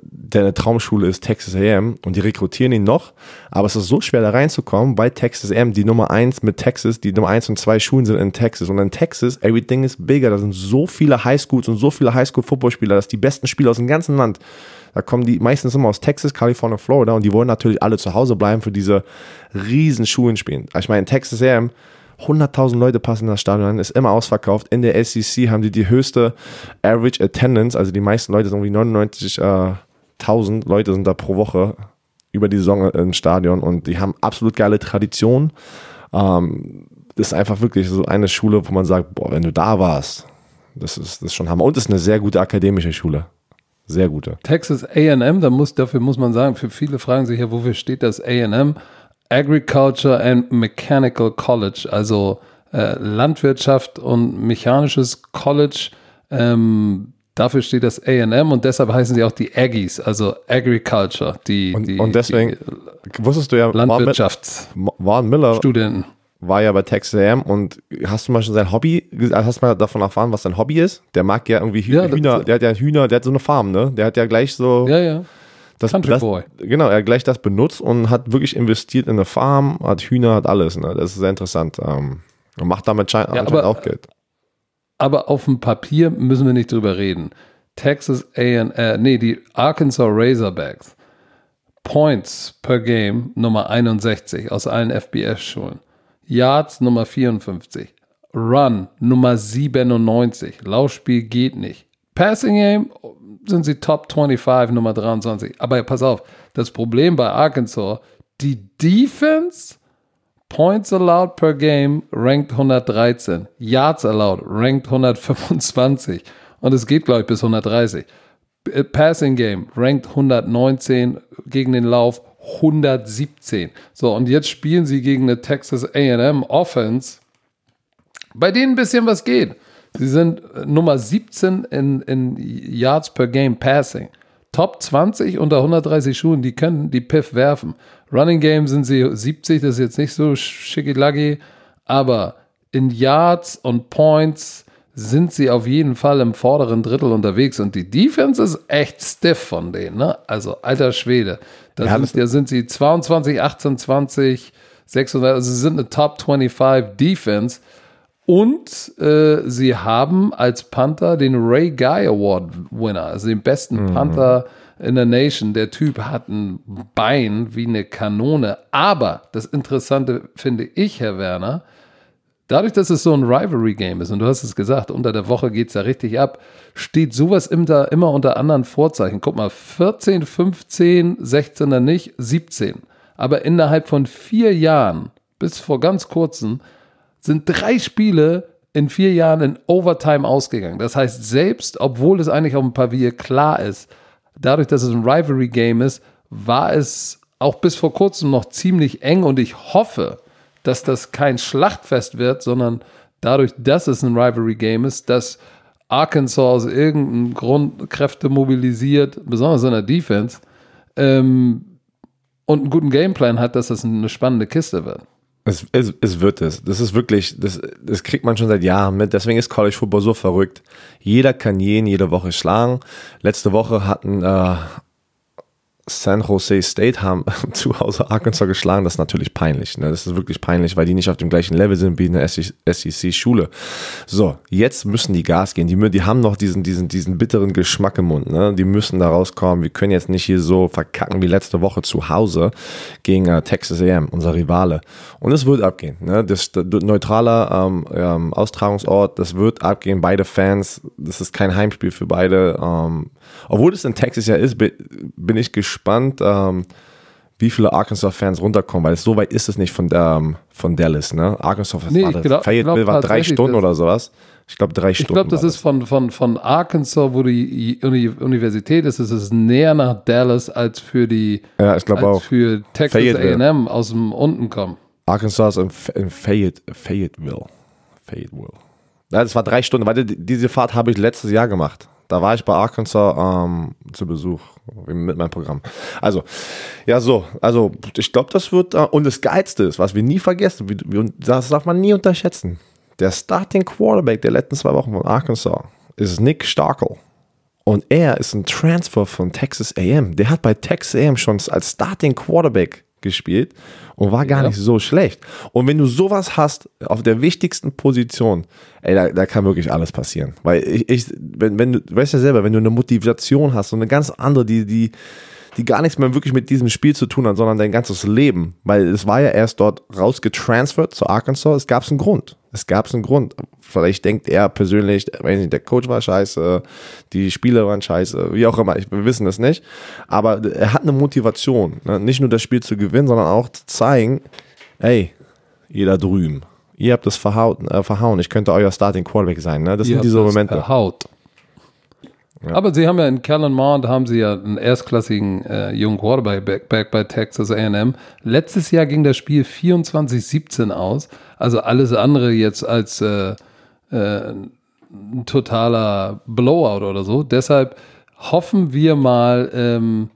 der eine Traumschule ist Texas AM und die rekrutieren ihn noch. Aber es ist so schwer da reinzukommen, bei Texas AM, die Nummer 1 mit Texas, die Nummer 1 und 2 Schulen sind in Texas. Und in Texas, everything is bigger. Da sind so viele Highschools und so viele Highschool-Footballspieler, dass die besten Spieler aus dem ganzen Land da kommen die meistens immer aus Texas, Kalifornien, Florida und die wollen natürlich alle zu Hause bleiben für diese riesen Schulen spielen. Ich meine, in Texas AM 100.000 Leute passen in das Stadion an, ist immer ausverkauft. In der SEC haben die die höchste Average Attendance, also die meisten Leute sind irgendwie 99.000 äh, Leute sind da pro Woche über die Saison im Stadion und die haben absolut geile Tradition. Ähm, das ist einfach wirklich so eine Schule, wo man sagt, boah, wenn du da warst, das ist, das ist schon Hammer. Und es ist eine sehr gute akademische Schule. Sehr gute. Texas AM, da muss, dafür muss man sagen, für viele fragen sich ja, wofür steht das AM? Agriculture and Mechanical College, also äh, Landwirtschaft und Mechanisches College. Ähm, dafür steht das AM und deshalb heißen sie auch die Aggies, also Agriculture. Die, und, die, und deswegen, die wusstest du ja, Landwirtschafts Warren Miller Studenten. War ja bei Texas AM und hast du mal schon sein Hobby, hast du mal davon erfahren, was sein Hobby ist? Der mag ja irgendwie Hü ja, Hühner, der hat ja Hühner, der hat so eine Farm, ne? Der hat ja gleich so. Ja, ja das, Country das, Boy. Genau, er gleich das benutzt und hat wirklich investiert in eine Farm, hat Hühner, hat alles. Ne? Das ist sehr interessant. Ähm, und macht damit ja, aber, auch Geld. Aber auf dem Papier müssen wir nicht drüber reden. Texas A&M, äh, nee, die Arkansas Razorbacks. Points per Game Nummer 61 aus allen FBS-Schulen. Yards Nummer 54. Run Nummer 97. Laufspiel geht nicht. Passing Game sind sie Top 25, Nummer 23. Aber pass auf, das Problem bei Arkansas, die Defense, Points allowed per game, ranked 113. Yards allowed, ranked 125. Und es geht, glaube ich, bis 130. Äh, Passing Game, ranked 119, gegen den Lauf 117. So, und jetzt spielen sie gegen eine Texas AM Offense, bei denen ein bisschen was geht. Sie sind äh, Nummer 17 in, in Yards per Game Passing. Top 20 unter 130 Schuhen, die können die Piff werfen. Running Game sind sie 70, das ist jetzt nicht so schickilacki, aber in Yards und Points sind sie auf jeden Fall im vorderen Drittel unterwegs und die Defense ist echt stiff von denen, ne? Also alter Schwede. Da ja, sind, sind sie 22, 18, 20, 600, also sie sind eine Top 25 Defense und äh, sie haben als Panther den Ray Guy Award Winner, also den besten mhm. Panther in der Nation. Der Typ hat ein Bein wie eine Kanone. Aber das Interessante finde ich, Herr Werner, dadurch, dass es so ein Rivalry-Game ist, und du hast es gesagt, unter der Woche geht es ja richtig ab, steht sowas immer, immer unter anderen Vorzeichen. Guck mal, 14, 15, 16er nicht, 17. Aber innerhalb von vier Jahren, bis vor ganz kurzem, sind drei Spiele in vier Jahren in Overtime ausgegangen. Das heißt, selbst obwohl es eigentlich auf dem Papier klar ist, dadurch, dass es ein Rivalry-Game ist, war es auch bis vor kurzem noch ziemlich eng und ich hoffe, dass das kein Schlachtfest wird, sondern dadurch, dass es ein Rivalry-Game ist, dass Arkansas aus irgendeinem Grund Kräfte mobilisiert, besonders in der Defense, ähm, und einen guten Gameplan hat, dass das eine spannende Kiste wird. Es, es, es wird es. Das ist wirklich, das, das kriegt man schon seit Jahren mit. Deswegen ist College Football so verrückt. Jeder kann jeden jede Woche schlagen. Letzte Woche hatten äh, San Jose State haben zu Hause Arkansas geschlagen, das ist natürlich peinlich. Ne? Das ist wirklich peinlich, weil die nicht auf dem gleichen Level sind wie eine SEC-Schule. So, jetzt müssen die Gas gehen. Die, die haben noch diesen, diesen, diesen bitteren Geschmack im Mund. Ne? Die müssen da rauskommen. Wir können jetzt nicht hier so verkacken wie letzte Woche zu Hause gegen äh, Texas AM, unser Rivale. Und es wird abgehen. Ne? Das, das neutraler ähm, ähm, Austragungsort, das wird abgehen. Beide Fans, das ist kein Heimspiel für beide. Ähm, obwohl es in Texas ja ist, bin ich gespannt, ähm, wie viele Arkansas-Fans runterkommen, weil so weit ist es nicht von, der, ähm, von Dallas. Ne? Arkansas nee, war, glaub, Fayetteville war drei Stunden oder sowas. Ich glaube, drei Stunden. Ich glaube, das ist von, von, von Arkansas, wo die Universität ist, ist es näher nach Dallas als für die ja, ich als auch. für Texas AM aus dem unten kommen. Arkansas ist in, in Fayette, Fayetteville. Fayetteville. Ja, das war drei Stunden, weil diese Fahrt habe ich letztes Jahr gemacht. Da war ich bei Arkansas ähm, zu Besuch mit meinem Programm. Also, ja, so, also ich glaube, das wird, äh, und das Geilste ist, was wir nie vergessen, wie, wie, das darf man nie unterschätzen. Der Starting Quarterback der letzten zwei Wochen von Arkansas ist Nick Starkel. Und er ist ein Transfer von Texas AM. Der hat bei Texas AM schon als Starting Quarterback gespielt und war gar ja. nicht so schlecht. Und wenn du sowas hast auf der wichtigsten Position, ey, da, da kann wirklich alles passieren. Weil ich, ich wenn, wenn du, weißt ja selber, wenn du eine Motivation hast, so eine ganz andere, die, die, die gar nichts mehr wirklich mit diesem Spiel zu tun hat, sondern dein ganzes Leben. Weil es war ja erst dort rausgetransfert zu Arkansas. Es gab einen Grund. Es gab einen Grund. Vielleicht denkt er persönlich, der Coach war scheiße, die Spieler waren scheiße, wie auch immer. Wir wissen es nicht. Aber er hat eine Motivation. Ne? Nicht nur das Spiel zu gewinnen, sondern auch zu zeigen, ey, ihr da drüben, ihr habt das verhauen, äh, verhauen. Ich könnte euer Starting Quarterback sein. Ne? Das ihr sind diese Momente. Verhaut. Ja. Aber sie haben ja in Kellen Mond haben sie ja einen erstklassigen äh, jungen Quarterback back bei Texas A&M. Letztes Jahr ging das Spiel 24-17 aus. Also alles andere jetzt als äh, äh, ein totaler Blowout oder so. Deshalb hoffen wir mal, ähm,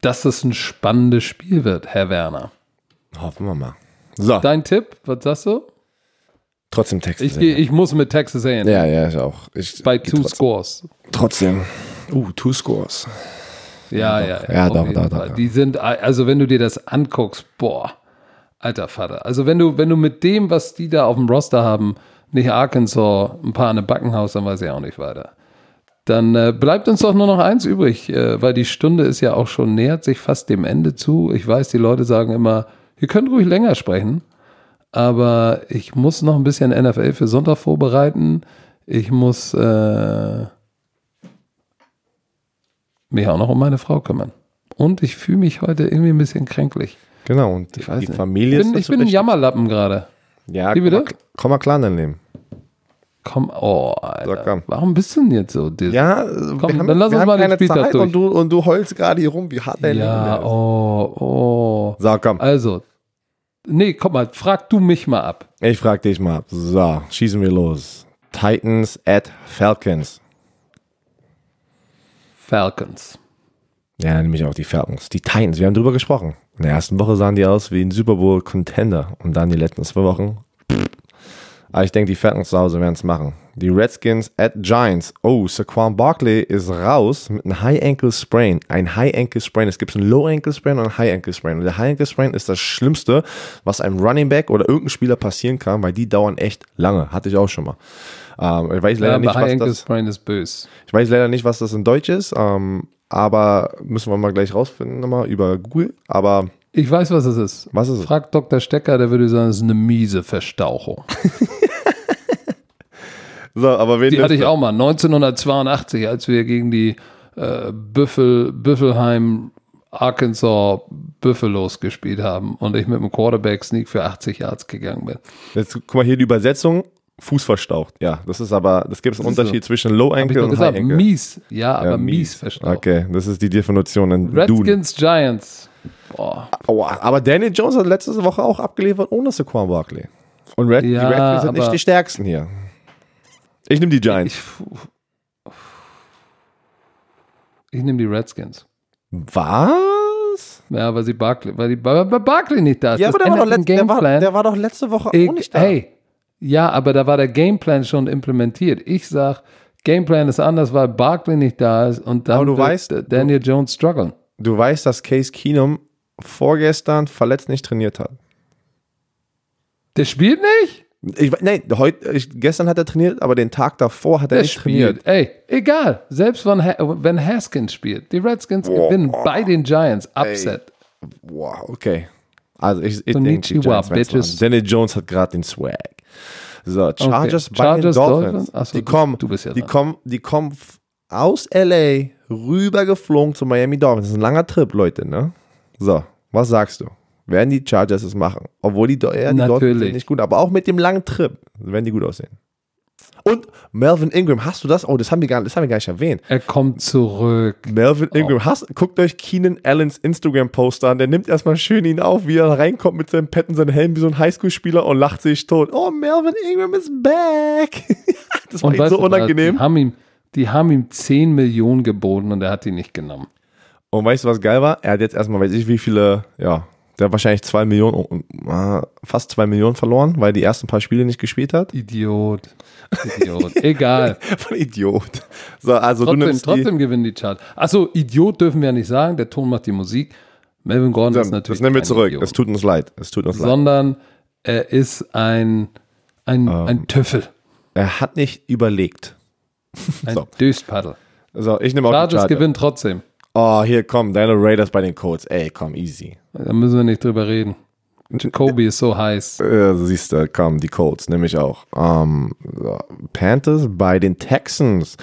dass es ein spannendes Spiel wird, Herr Werner. Hoffen wir mal. So. Dein Tipp, was sagst du? Trotzdem Texas. Ich, ich muss mit Texas A&M. Ja, ja, ich auch. Ich, Bei two trotzdem. scores. Trotzdem. Uh, two scores. Ja, ja, ja. Ja, doch, doch, doch, Die sind, also wenn du dir das anguckst, boah, alter Vater. Also wenn du, wenn du mit dem, was die da auf dem Roster haben, nicht Arkansas ein paar an der Backenhaus, dann weiß ich auch nicht weiter. Dann äh, bleibt uns doch nur noch eins übrig, äh, weil die Stunde ist ja auch schon, nähert sich fast dem Ende zu. Ich weiß, die Leute sagen immer, ihr könnt ruhig länger sprechen aber ich muss noch ein bisschen NFL für Sonntag vorbereiten. Ich muss äh, mich auch noch um meine Frau kümmern. Und ich fühle mich heute irgendwie ein bisschen kränklich. Genau, und ich die Familie ich bin, ist. Ich bin ein Jammerlappen gerade. Ja, Wie bitte? Komm mal klar in dein Leben. Komm, oh, Alter. Warum bist du denn jetzt so? Ja, komm, haben, dann lass uns mal den Spieltag durch. Und du, und du heulst gerade hier rum, wie hart dein ja, Leben ist. oh, oh. So, komm. Also, Nee, komm mal, frag du mich mal ab. Ich frag dich mal ab. So, schießen wir los. Titans at Falcons. Falcons. Ja, nämlich auch die Falcons. Die Titans, wir haben drüber gesprochen. In der ersten Woche sahen die aus wie ein Super Bowl Contender und dann die letzten zwei Wochen aber ich denke, die Falcons zu Hause werden es machen. Die Redskins at Giants. Oh, Saquon Barkley ist raus mit einem High Ankle Sprain. Ein High Ankle Sprain. Es gibt einen Low Ankle Sprain und einen High Ankle Sprain. Und der High Ankle Sprain ist das Schlimmste, was einem Running Back oder irgendein Spieler passieren kann, weil die dauern echt lange. Hatte ich auch schon mal. Ähm, ich weiß leider ja, nicht, was das, Sprain ist böse. Ich weiß leider nicht, was das in Deutsch ist. Ähm, aber müssen wir mal gleich rausfinden nochmal über Google. Aber ich weiß, was es ist. Was ist es? Frag Dr. Stecker, der würde sagen, es ist eine miese Verstauchung. so, aber wen die hatte ich auch mal 1982, als wir gegen die äh, Büffel, Büffelheim Arkansas Buffaloes gespielt haben und ich mit dem Quarterback Sneak für 80 Yards gegangen bin. Jetzt guck mal hier die Übersetzung. Fuß verstaucht. Ja, das ist aber, das gibt es einen Unterschied so. zwischen Low Ankle und gesagt, High Ankle. Mies, ja, aber ja, mies. mies verstaucht. Okay, das ist die Definition in Redskins Dune. Giants. Boah. Boah. Aber Daniel Jones hat letzte Woche auch abgeliefert ohne Saquon Barkley. Und Red, ja, die Redskins sind nicht die stärksten hier. Ich nehme die Giants. Ich, ich nehme die Redskins. Was? Ja, weil sie Barkley, weil die Barkley nicht da ist. Ja, aber der war, doch letzt, der, war, der war, doch letzte Woche ich, auch nicht da. Hey, ja, aber da war der Gameplan schon implementiert. Ich sag, Gameplan ist anders, weil Barkley nicht da ist und dann wird weißt, Daniel du, Jones strugglen. Du weißt, dass Case Keenum vorgestern verletzt nicht trainiert hat. Der spielt nicht? Ich, nein, heute, ich, gestern hat er trainiert, aber den Tag davor hat er der nicht spielt. trainiert. Ey, egal. Selbst wenn, wenn Haskins spielt. Die Redskins oh, gewinnen bei den Giants. Upset. Ey. Wow, okay. Also ich, ich denke, die Giants Danny Jones hat gerade den Swag. So, Chargers okay. bei Chargers, den Dolphins. Dolphins? Achso, die, kommen, du bist ja die, kommen, die kommen aus LA rübergeflogen zu Miami Dolphins. Das ist ein langer Trip, Leute, ne? So, was sagst du? Werden die Chargers es machen? Obwohl die, ja, die Dolphins sind nicht gut, aber auch mit dem langen Trip werden die gut aussehen. Und Melvin Ingram, hast du das? Oh, das haben wir gar, das haben wir gar nicht erwähnt. Er kommt zurück. Melvin Ingram, oh. hast, guckt euch Keenan Allens Instagram-Poster an. Der nimmt erstmal schön ihn auf, wie er reinkommt mit seinem Pet und seinem Helm wie so ein Highschool-Spieler und lacht sich tot. Oh, Melvin Ingram is back. das war ihm so unangenehm. Die haben, ihm, die haben ihm 10 Millionen geboten und er hat die nicht genommen. Und weißt du, was geil war? Er hat jetzt erstmal, weiß ich, wie viele, ja, der hat wahrscheinlich zwei Millionen, äh, fast zwei Millionen verloren, weil die ersten paar Spiele nicht gespielt hat. Idiot. Idiot. Egal. Idiot. So, also trotzdem, du nimmst trotzdem gewinnen die Chart. Achso, Idiot dürfen wir ja nicht sagen. Der Ton macht die Musik. Melvin Gordon ja, ist natürlich. Das nehmen wir zurück. Idiot. Es tut uns leid. Es tut uns Sondern leid. er ist ein, ein, ähm, ein Tüffel. Er hat nicht überlegt. Ein so. Döspaddel. So, ich nehme auch Chargers die gewinnt trotzdem. Oh, hier komm, deine Raiders bei den Colts. Ey, komm, easy. Da müssen wir nicht drüber reden. Jacoby ist so heiß. Ja, siehst du, komm, die Colts, nämlich auch. Um, ähm, Panthers bei den Texans.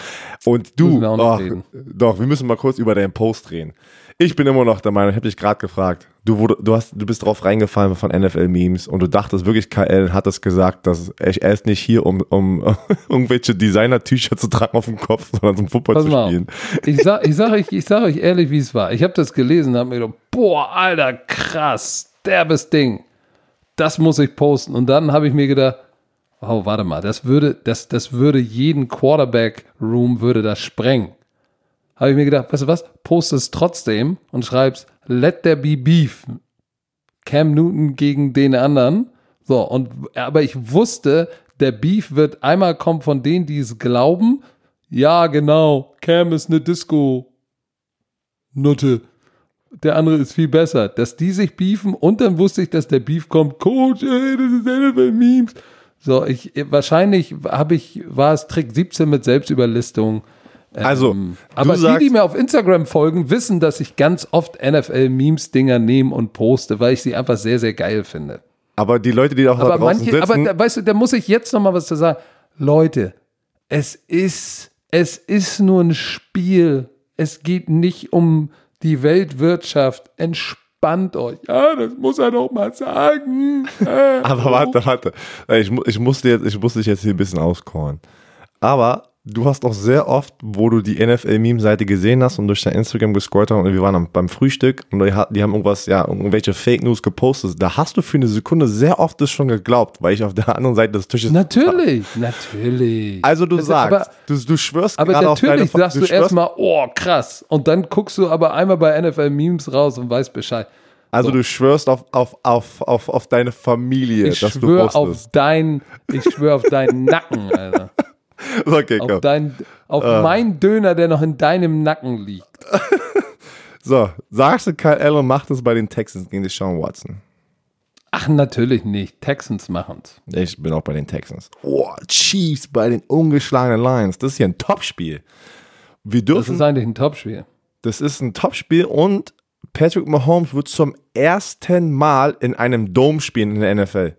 Und du, wir oh, doch, wir müssen mal kurz über deinen Post reden. Ich bin immer noch der Meinung, ich habe dich gerade gefragt, du, wurde, du, hast, du bist drauf reingefallen von NFL-Memes und du dachtest wirklich, KL hat es gesagt, dass er, er ist nicht hier, um, um irgendwelche Designer-T-Shirts zu tragen auf dem Kopf, sondern zum Football Pass zu spielen. Ich sag, ich, sag euch, ich sag euch ehrlich, wie es war. Ich habe das gelesen und habe mir gedacht, boah, Alter, krass, derbes Ding. Das muss ich posten. Und dann habe ich mir gedacht, oh, warte mal, das würde, das, das würde jeden Quarterback-Room würde das sprengen habe ich mir gedacht, weißt du was, poste es trotzdem und schreibst, let there be beef. Cam Newton gegen den anderen. So, und, aber ich wusste, der Beef wird einmal kommen von denen, die es glauben. Ja, genau, Cam ist eine Disco. Nutte. Der andere ist viel besser. Dass die sich beefen und dann wusste ich, dass der Beef kommt. Coach, ey, das ist NFL Memes. So, ich, wahrscheinlich habe ich, war es Trick 17 mit Selbstüberlistung. Also, ähm, aber die, die mir auf Instagram folgen, wissen, dass ich ganz oft NFL-Memes-Dinger nehme und poste, weil ich sie einfach sehr, sehr geil finde. Aber die Leute, die auch aber da draußen manche, sitzen, Aber da, weißt du, da muss ich jetzt noch mal was zu sagen. Leute, es ist, es ist nur ein Spiel. Es geht nicht um die Weltwirtschaft. Entspannt euch. Ja, das muss er doch mal sagen. aber warte, warte. Ich, ich, muss jetzt, ich muss dich jetzt hier ein bisschen auscallen. Aber Du hast auch sehr oft, wo du die NFL-Meme-Seite gesehen hast und durch dein Instagram gescrollt hast und wir waren beim Frühstück und die, haben irgendwas, ja, irgendwelche Fake News gepostet. Da hast du für eine Sekunde sehr oft das schon geglaubt, weil ich auf der anderen Seite des Tisches. Natürlich, war. natürlich. Also du das sagst, aber, du, du schwörst aber gerade auf deine Natürlich sagst du, du erstmal, oh krass. Und dann guckst du aber einmal bei NFL-Memes raus und weißt Bescheid. Also so. du schwörst auf, auf, auf, auf, auf deine Familie, ich dass du postest. Auf dein, ich schwöre auf deinen Nacken, Alter. Okay. Auf, dein, auf uh. meinen Döner, der noch in deinem Nacken liegt. so, sagst du, Kyle Allen macht es bei den Texans gegen die Sean Watson? Ach, natürlich nicht. Texans machen's. Ich bin auch bei den Texans. Oh, Chiefs bei den ungeschlagenen Lions. Das ist hier ein Topspiel. Wir dürfen, das ist eigentlich ein Topspiel. Das ist ein Topspiel und Patrick Mahomes wird zum ersten Mal in einem Dome spielen in der NFL.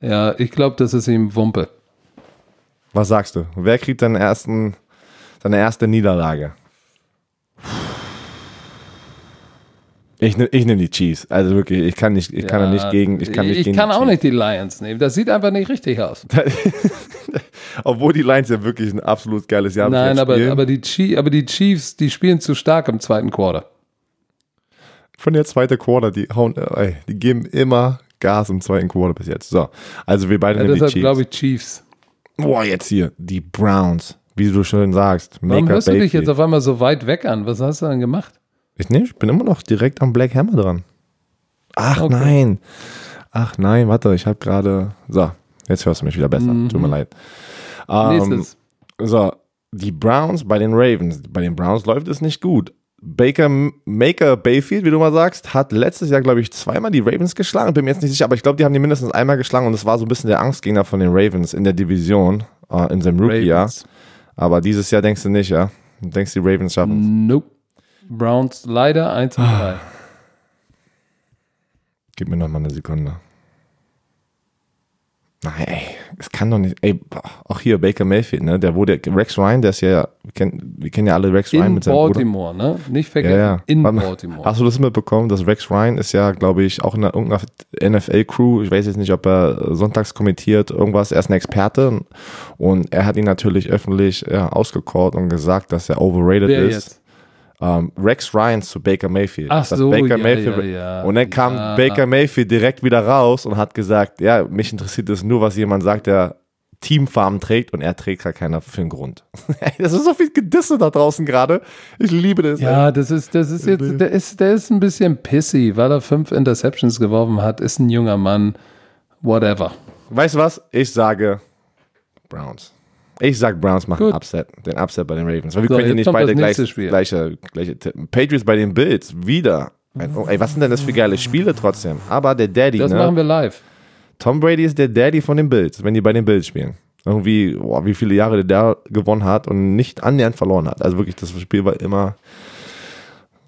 Ja, ich glaube, das ist ihm Wumpe. Was sagst du? Wer kriegt seinen ersten, seine erste Niederlage? Ich, ne, ich nehme die Chiefs. Also wirklich, ich kann nicht, ich ja, kann da nicht gegen. Ich kann, nicht ich gegen kann auch nicht die Lions nehmen. Das sieht einfach nicht richtig aus. Obwohl die Lions ja wirklich ein absolut geiles Jahr Nein, aber, aber, die Chiefs, aber die Chiefs, die spielen zu stark im zweiten Quarter. Von der zweiten Quarter, die hauen, ey, die geben immer Gas im zweiten Quarter bis jetzt. So, also wir beide ja, nehmen deshalb die Chiefs. glaube ich Chiefs. Boah, jetzt hier, die Browns, wie du schön sagst. Warum hörst du dich jetzt auf einmal so weit weg an? Was hast du denn gemacht? Ich nicht, ich bin immer noch direkt am Black Hammer dran. Ach okay. nein. Ach nein, warte, ich habe gerade. So, jetzt hörst du mich wieder besser. Mhm. Tut mir leid. Ähm, Nächstes. So, die Browns bei den Ravens. Bei den Browns läuft es nicht gut. Baker Maker Bayfield, wie du mal sagst, hat letztes Jahr, glaube ich, zweimal die Ravens geschlagen. Bin mir jetzt nicht sicher, aber ich glaube, die haben die mindestens einmal geschlagen und es war so ein bisschen der Angstgegner von den Ravens in der Division, äh, in seinem Rookie-Jahr. Aber dieses Jahr denkst du nicht, ja? Du denkst, die Ravens schaffen es? Nope. Browns leider 1 und 3. Gib mir noch mal eine Sekunde. Nein, ey, es kann doch nicht. Ey, auch hier Baker Mayfield, ne? Der wurde Rex Ryan, der ist ja, wir kennen, wir kennen ja alle Rex Ryan in mit seinem Baltimore, Bruder. ne? Nicht vergessen. Ja, ja. In Baltimore. Hast du das mitbekommen, dass Rex Ryan ist ja, glaube ich, auch in einer, irgendeiner NFL-Crew. Ich weiß jetzt nicht, ob er sonntags kommentiert, irgendwas. Er ist ein Experte und er hat ihn natürlich öffentlich ja, ausgecallt und gesagt, dass er overrated Wer ist. Jetzt? Um, Rex Ryan zu Baker Mayfield. Ach so, Baker ja, Mayfield, ja, ja. Und dann kam Baker Mayfield direkt wieder raus und hat gesagt, ja, mich interessiert es nur, was jemand sagt, der Teamfarben trägt und er trägt gar keiner für einen Grund. das ist so viel Gedisse da draußen gerade. Ich liebe das. Ja, ey. das ist, das ist jetzt, der ist, der ist ein bisschen pissy, weil er fünf Interceptions geworfen hat, ist ein junger Mann, whatever. Weißt du was? Ich sage Browns. Ich sag Browns machen Gut. Upset, den Upset bei den Ravens. Weil wir so, können ja nicht beide gleich, gleiche, gleiche tippen. Patriots bei den Bills, wieder. Oh, ey, was sind denn das für geile Spiele trotzdem? Aber der Daddy, Das ne? machen wir live. Tom Brady ist der Daddy von den Bills, wenn die bei den Bills spielen. Irgendwie, boah, wie viele Jahre der da gewonnen hat und nicht annähernd verloren hat. Also wirklich, das Spiel war immer.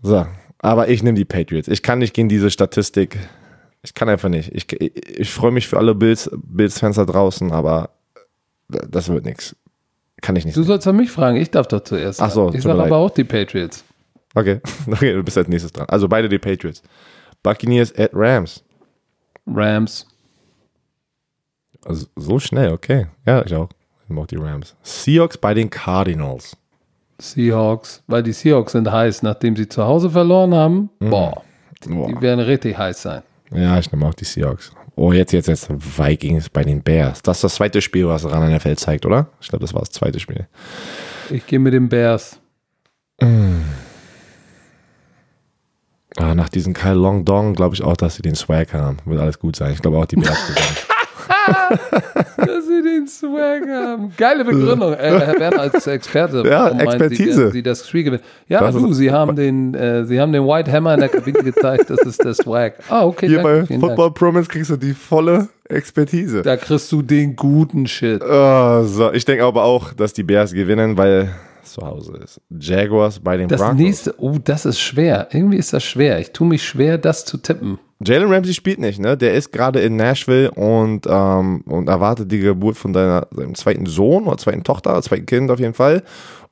So. Aber ich nehme die Patriots. Ich kann nicht gegen diese Statistik. Ich kann einfach nicht. Ich, ich, ich freue mich für alle Bills-Fans Bills da draußen, aber das wird nichts. Kann ich nicht. Du sollst doch mich fragen, ich darf doch zuerst. Ach so, ich sage aber auch die Patriots. Okay. okay, du bist als nächstes dran. Also beide die Patriots. Buccaneers at Rams. Rams. Also so schnell, okay. Ja, ich auch. Ich mag die Rams. Seahawks bei den Cardinals. Seahawks, weil die Seahawks sind heiß, nachdem sie zu Hause verloren haben. Mhm. Boah, die, die werden richtig heiß sein. Ja, ich nehme auch die Seahawks. Oh, jetzt, jetzt, jetzt. Vikings bei den Bears. Das ist das zweite Spiel, was Ran NFL zeigt, oder? Ich glaube, das war das zweite Spiel. Ich gehe mit den Bears. Mm. Ah, nach diesem Kyle Long Dong glaube ich auch, dass sie den Swag haben. Wird alles gut sein. Ich glaube auch, die Bears gewinnen. Sie den Swag haben. Geile Begründung. Äh, Herr Werner als Experte. Ja, Expertise. Meint, sie, sie das Spiel gewinnen. Ja, das du, sie haben, den, äh, sie haben den White Hammer in der Kabine gezeigt. Das ist der Swag. Ah, okay. Hier danke, bei Football Dank. Promise kriegst du die volle Expertise. Da kriegst du den guten Shit. Oh, so. Ich denke aber auch, dass die Bears gewinnen, weil zu Hause ist. Jaguars bei den das Broncos. Nächste, oh, das ist schwer. Irgendwie ist das schwer. Ich tue mich schwer, das zu tippen. Jalen Ramsey spielt nicht, ne? Der ist gerade in Nashville und, ähm, und erwartet die Geburt von deiner, seinem zweiten Sohn oder zweiten Tochter, oder zweiten Kind auf jeden Fall.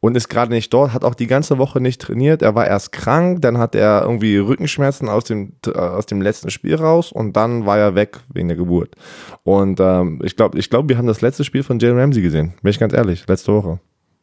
Und ist gerade nicht dort, hat auch die ganze Woche nicht trainiert. Er war erst krank, dann hat er irgendwie Rückenschmerzen aus dem, äh, aus dem letzten Spiel raus und dann war er weg wegen der Geburt. Und ähm, ich glaube, ich glaub, wir haben das letzte Spiel von Jalen Ramsey gesehen. Bin ich ganz ehrlich, letzte Woche.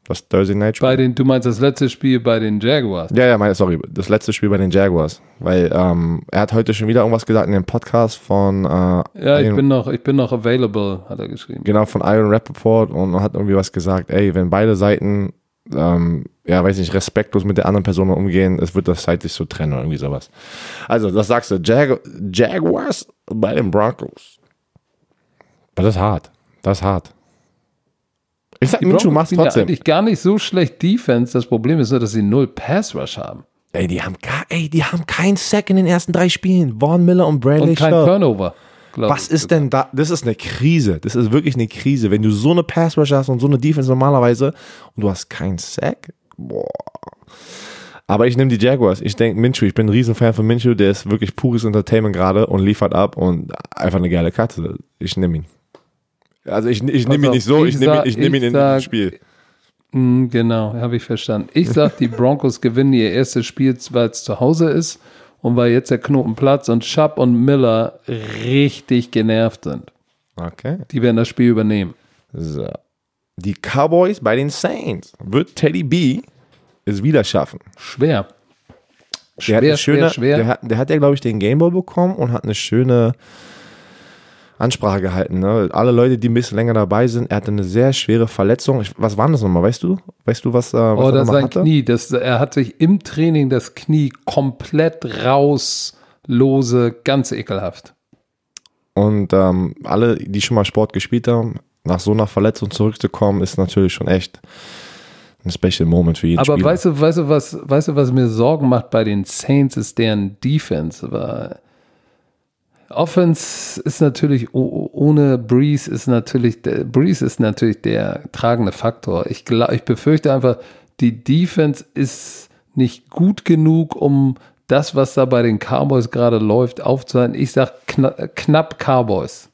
Das Thursday Night Spiel. Bei den, du meinst das letzte Spiel bei den Jaguars? Ja, ja, meine, sorry, das letzte Spiel bei den Jaguars. Weil ähm, er hat heute schon wieder irgendwas gesagt in dem Podcast von. Äh, ja, ich bin, noch, ich bin noch available, hat er geschrieben. Genau, von Iron Rappaport und hat irgendwie was gesagt. Ey, wenn beide Seiten, ähm, ja, weiß nicht, respektlos mit der anderen Person umgehen, es wird das zeitlich so trennen oder irgendwie sowas. Also, das sagst du. Jag Jaguars bei den Broncos. Aber das ist hart. Das ist hart. Ich sag, Minshew macht trotzdem. Eigentlich gar nicht so schlecht Defense. Das Problem ist nur, dass sie null Pass Rush haben. Ey, die haben gar, ey, die haben keinen Sack in den ersten drei Spielen. Vaughn Miller und Bradley Und kein Shaw. Turnover. Was ist denn da? Das ist eine Krise. Das ist wirklich eine Krise. Wenn du so eine Pass Rush hast und so eine Defense normalerweise und du hast keinen Sack, boah. Aber ich nehme die Jaguars. Ich denke Minshew, ich bin ein Riesenfan von Minshew, der ist wirklich pures Entertainment gerade und liefert ab und einfach eine geile Katze. Ich nehme ihn. Also ich, ich nehme ihn nicht so, ich, ich nehme nehm ihn ins Spiel. Mm, genau, habe ich verstanden. Ich sage, die Broncos gewinnen ihr erstes Spiel, weil es zu Hause ist und weil jetzt der Knoten platzt und Schapp und Miller richtig genervt sind. Okay. Die werden das Spiel übernehmen. So. Die Cowboys bei den Saints. Wird Teddy B es wieder schaffen? Schwer. Schwer, der hat schöne, schwer, schwer. Der hat, der hat ja, glaube ich, den Gameball bekommen und hat eine schöne Ansprache gehalten. Ne? Alle Leute, die ein bisschen länger dabei sind, er hatte eine sehr schwere Verletzung. Ich, was war das nochmal? Weißt du? Weißt du, was, äh, was oh, er sein hatte? Knie. Das, er hat sich im Training das Knie komplett rauslose, ganz ekelhaft. Und ähm, alle, die schon mal Sport gespielt haben, nach so einer Verletzung zurückzukommen, ist natürlich schon echt ein Special Moment für jeden Aber Spieler. weißt du, weißt du, was, weißt du, was mir Sorgen macht bei den Saints, ist deren Defense. Weil Offense ist natürlich ohne Breeze ist natürlich der, Breeze ist natürlich der tragende Faktor. Ich, ich befürchte einfach, die Defense ist nicht gut genug, um das, was da bei den Cowboys gerade läuft, aufzuhalten. Ich sag kna knapp Cowboys.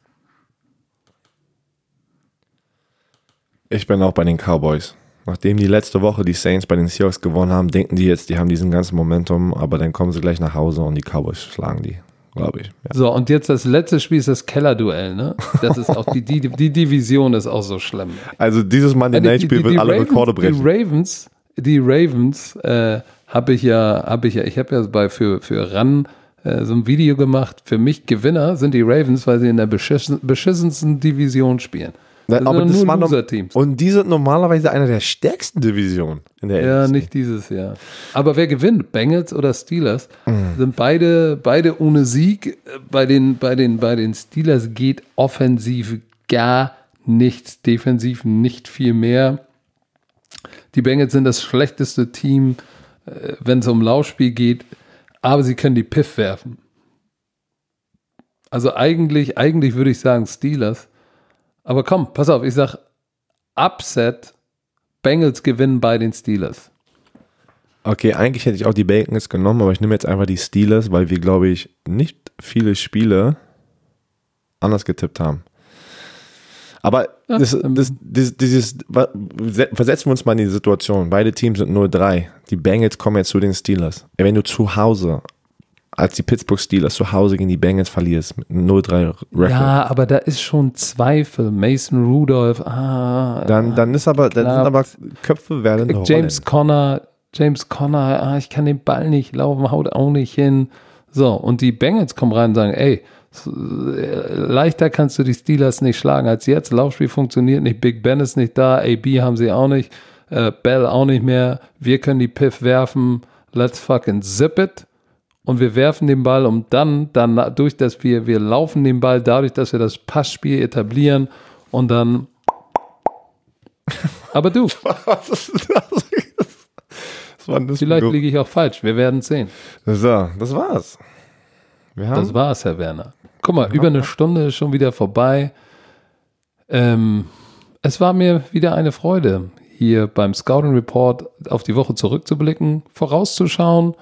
Ich bin auch bei den Cowboys. Nachdem die letzte Woche die Saints bei den Seahawks gewonnen haben, denken die jetzt, die haben diesen ganzen Momentum, aber dann kommen sie gleich nach Hause und die Cowboys schlagen die, glaube ich. Ja. So, und jetzt das letzte Spiel ist das Keller-Duell, ne? Das ist auch die, die, die Division ist auch so schlimm. Also dieses Monday Night Spiel wird alle Ravens, Rekorde brechen. Die Ravens, die Ravens, äh, habe ich ja, habe ich ja, ich habe ja bei für, für RAN äh, so ein Video gemacht. Für mich Gewinner sind die Ravens, weil sie in der beschissen, beschissensten Division spielen. Das aber das waren Teams. Und die sind normalerweise einer der stärksten Divisionen in der Ja, NFC. nicht dieses Jahr. Aber wer gewinnt? Bengals oder Steelers? Mhm. Sind beide, beide ohne Sieg. Bei den, bei, den, bei den Steelers geht offensiv gar nichts, defensiv nicht viel mehr. Die Bengals sind das schlechteste Team, äh, wenn es um Laufspiel geht, aber sie können die Piff werfen. Also eigentlich, eigentlich würde ich sagen Steelers. Aber komm, pass auf, ich sag Upset, Bengals gewinnen bei den Steelers. Okay, eigentlich hätte ich auch die Bengals genommen, aber ich nehme jetzt einfach die Steelers, weil wir, glaube ich, nicht viele Spiele anders getippt haben. Aber ja, das, das, das, dieses, versetzen wir uns mal in die Situation. Beide Teams sind 0-3. Die Bengals kommen jetzt zu den Steelers. Wenn du zu Hause als die Pittsburgh Steelers zu Hause gegen die Bengals verlierst mit 0-3 Record. Ja, aber da ist schon Zweifel. Mason Rudolph, ah. Dann, dann ist aber, dann sind aber Köpfe werden James Conner, James Conner, ah, ich kann den Ball nicht laufen, haut auch nicht hin. So, und die Bengals kommen rein und sagen, ey, leichter kannst du die Steelers nicht schlagen als jetzt. Laufspiel funktioniert nicht, Big Ben ist nicht da, AB haben sie auch nicht, äh, Bell auch nicht mehr. Wir können die Piff werfen. Let's fucking zip it und wir werfen den Ball und dann, dann durch das wir, wir laufen den Ball dadurch, dass wir das Passspiel etablieren und dann. Aber du. Was ist das? das Vielleicht liege ich auch falsch. Wir werden sehen. So, das war's. das war's, Herr Werner. Guck mal, über eine Stunde ist schon wieder vorbei. Ähm, es war mir wieder eine Freude, hier beim Scouting Report auf die Woche zurückzublicken, vorauszuschauen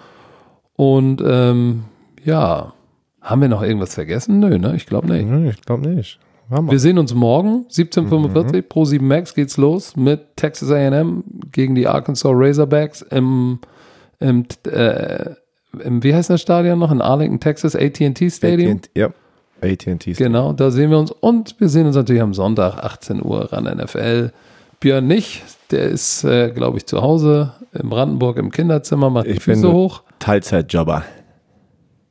und ähm, ja, haben wir noch irgendwas vergessen? Nö, ne? Ich glaube nicht. Nö, ich glaube nicht. Wir. wir. sehen uns morgen, 17.45 mhm. pro 7 Max geht's los mit Texas AM gegen die Arkansas Razorbacks im, im, äh, im wie heißt das Stadion noch? In Arlington, Texas, AT&T Stadium. Ja, AT&T Genau, da sehen wir uns. Und wir sehen uns natürlich am Sonntag, 18 Uhr, ran NFL. Björn nicht, der ist, äh, glaube ich, zu Hause in Brandenburg im Kinderzimmer, macht ich die Füße hoch. Teilzeitjobber.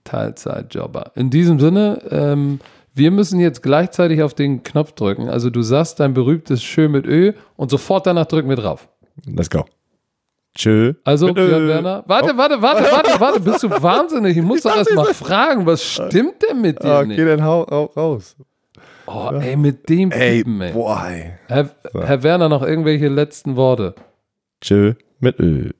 Teilzeitjobber. In diesem Sinne, ähm, wir müssen jetzt gleichzeitig auf den Knopf drücken. Also du sagst dein berühmtes Schön mit Ö und sofort danach drücken wir drauf. Let's go. Tschö. Also, Björn Werner. Warte, oh. warte, warte, warte, warte. Bist du wahnsinnig? Ich muss ich doch erst mal fragen, was stimmt denn mit dir okay, nicht? Dann hau, hau raus. Oh, ey, mit dem Typen, ey. Boah, ey. Herr, Herr Werner, noch irgendwelche letzten Worte? Tschö mit Ö.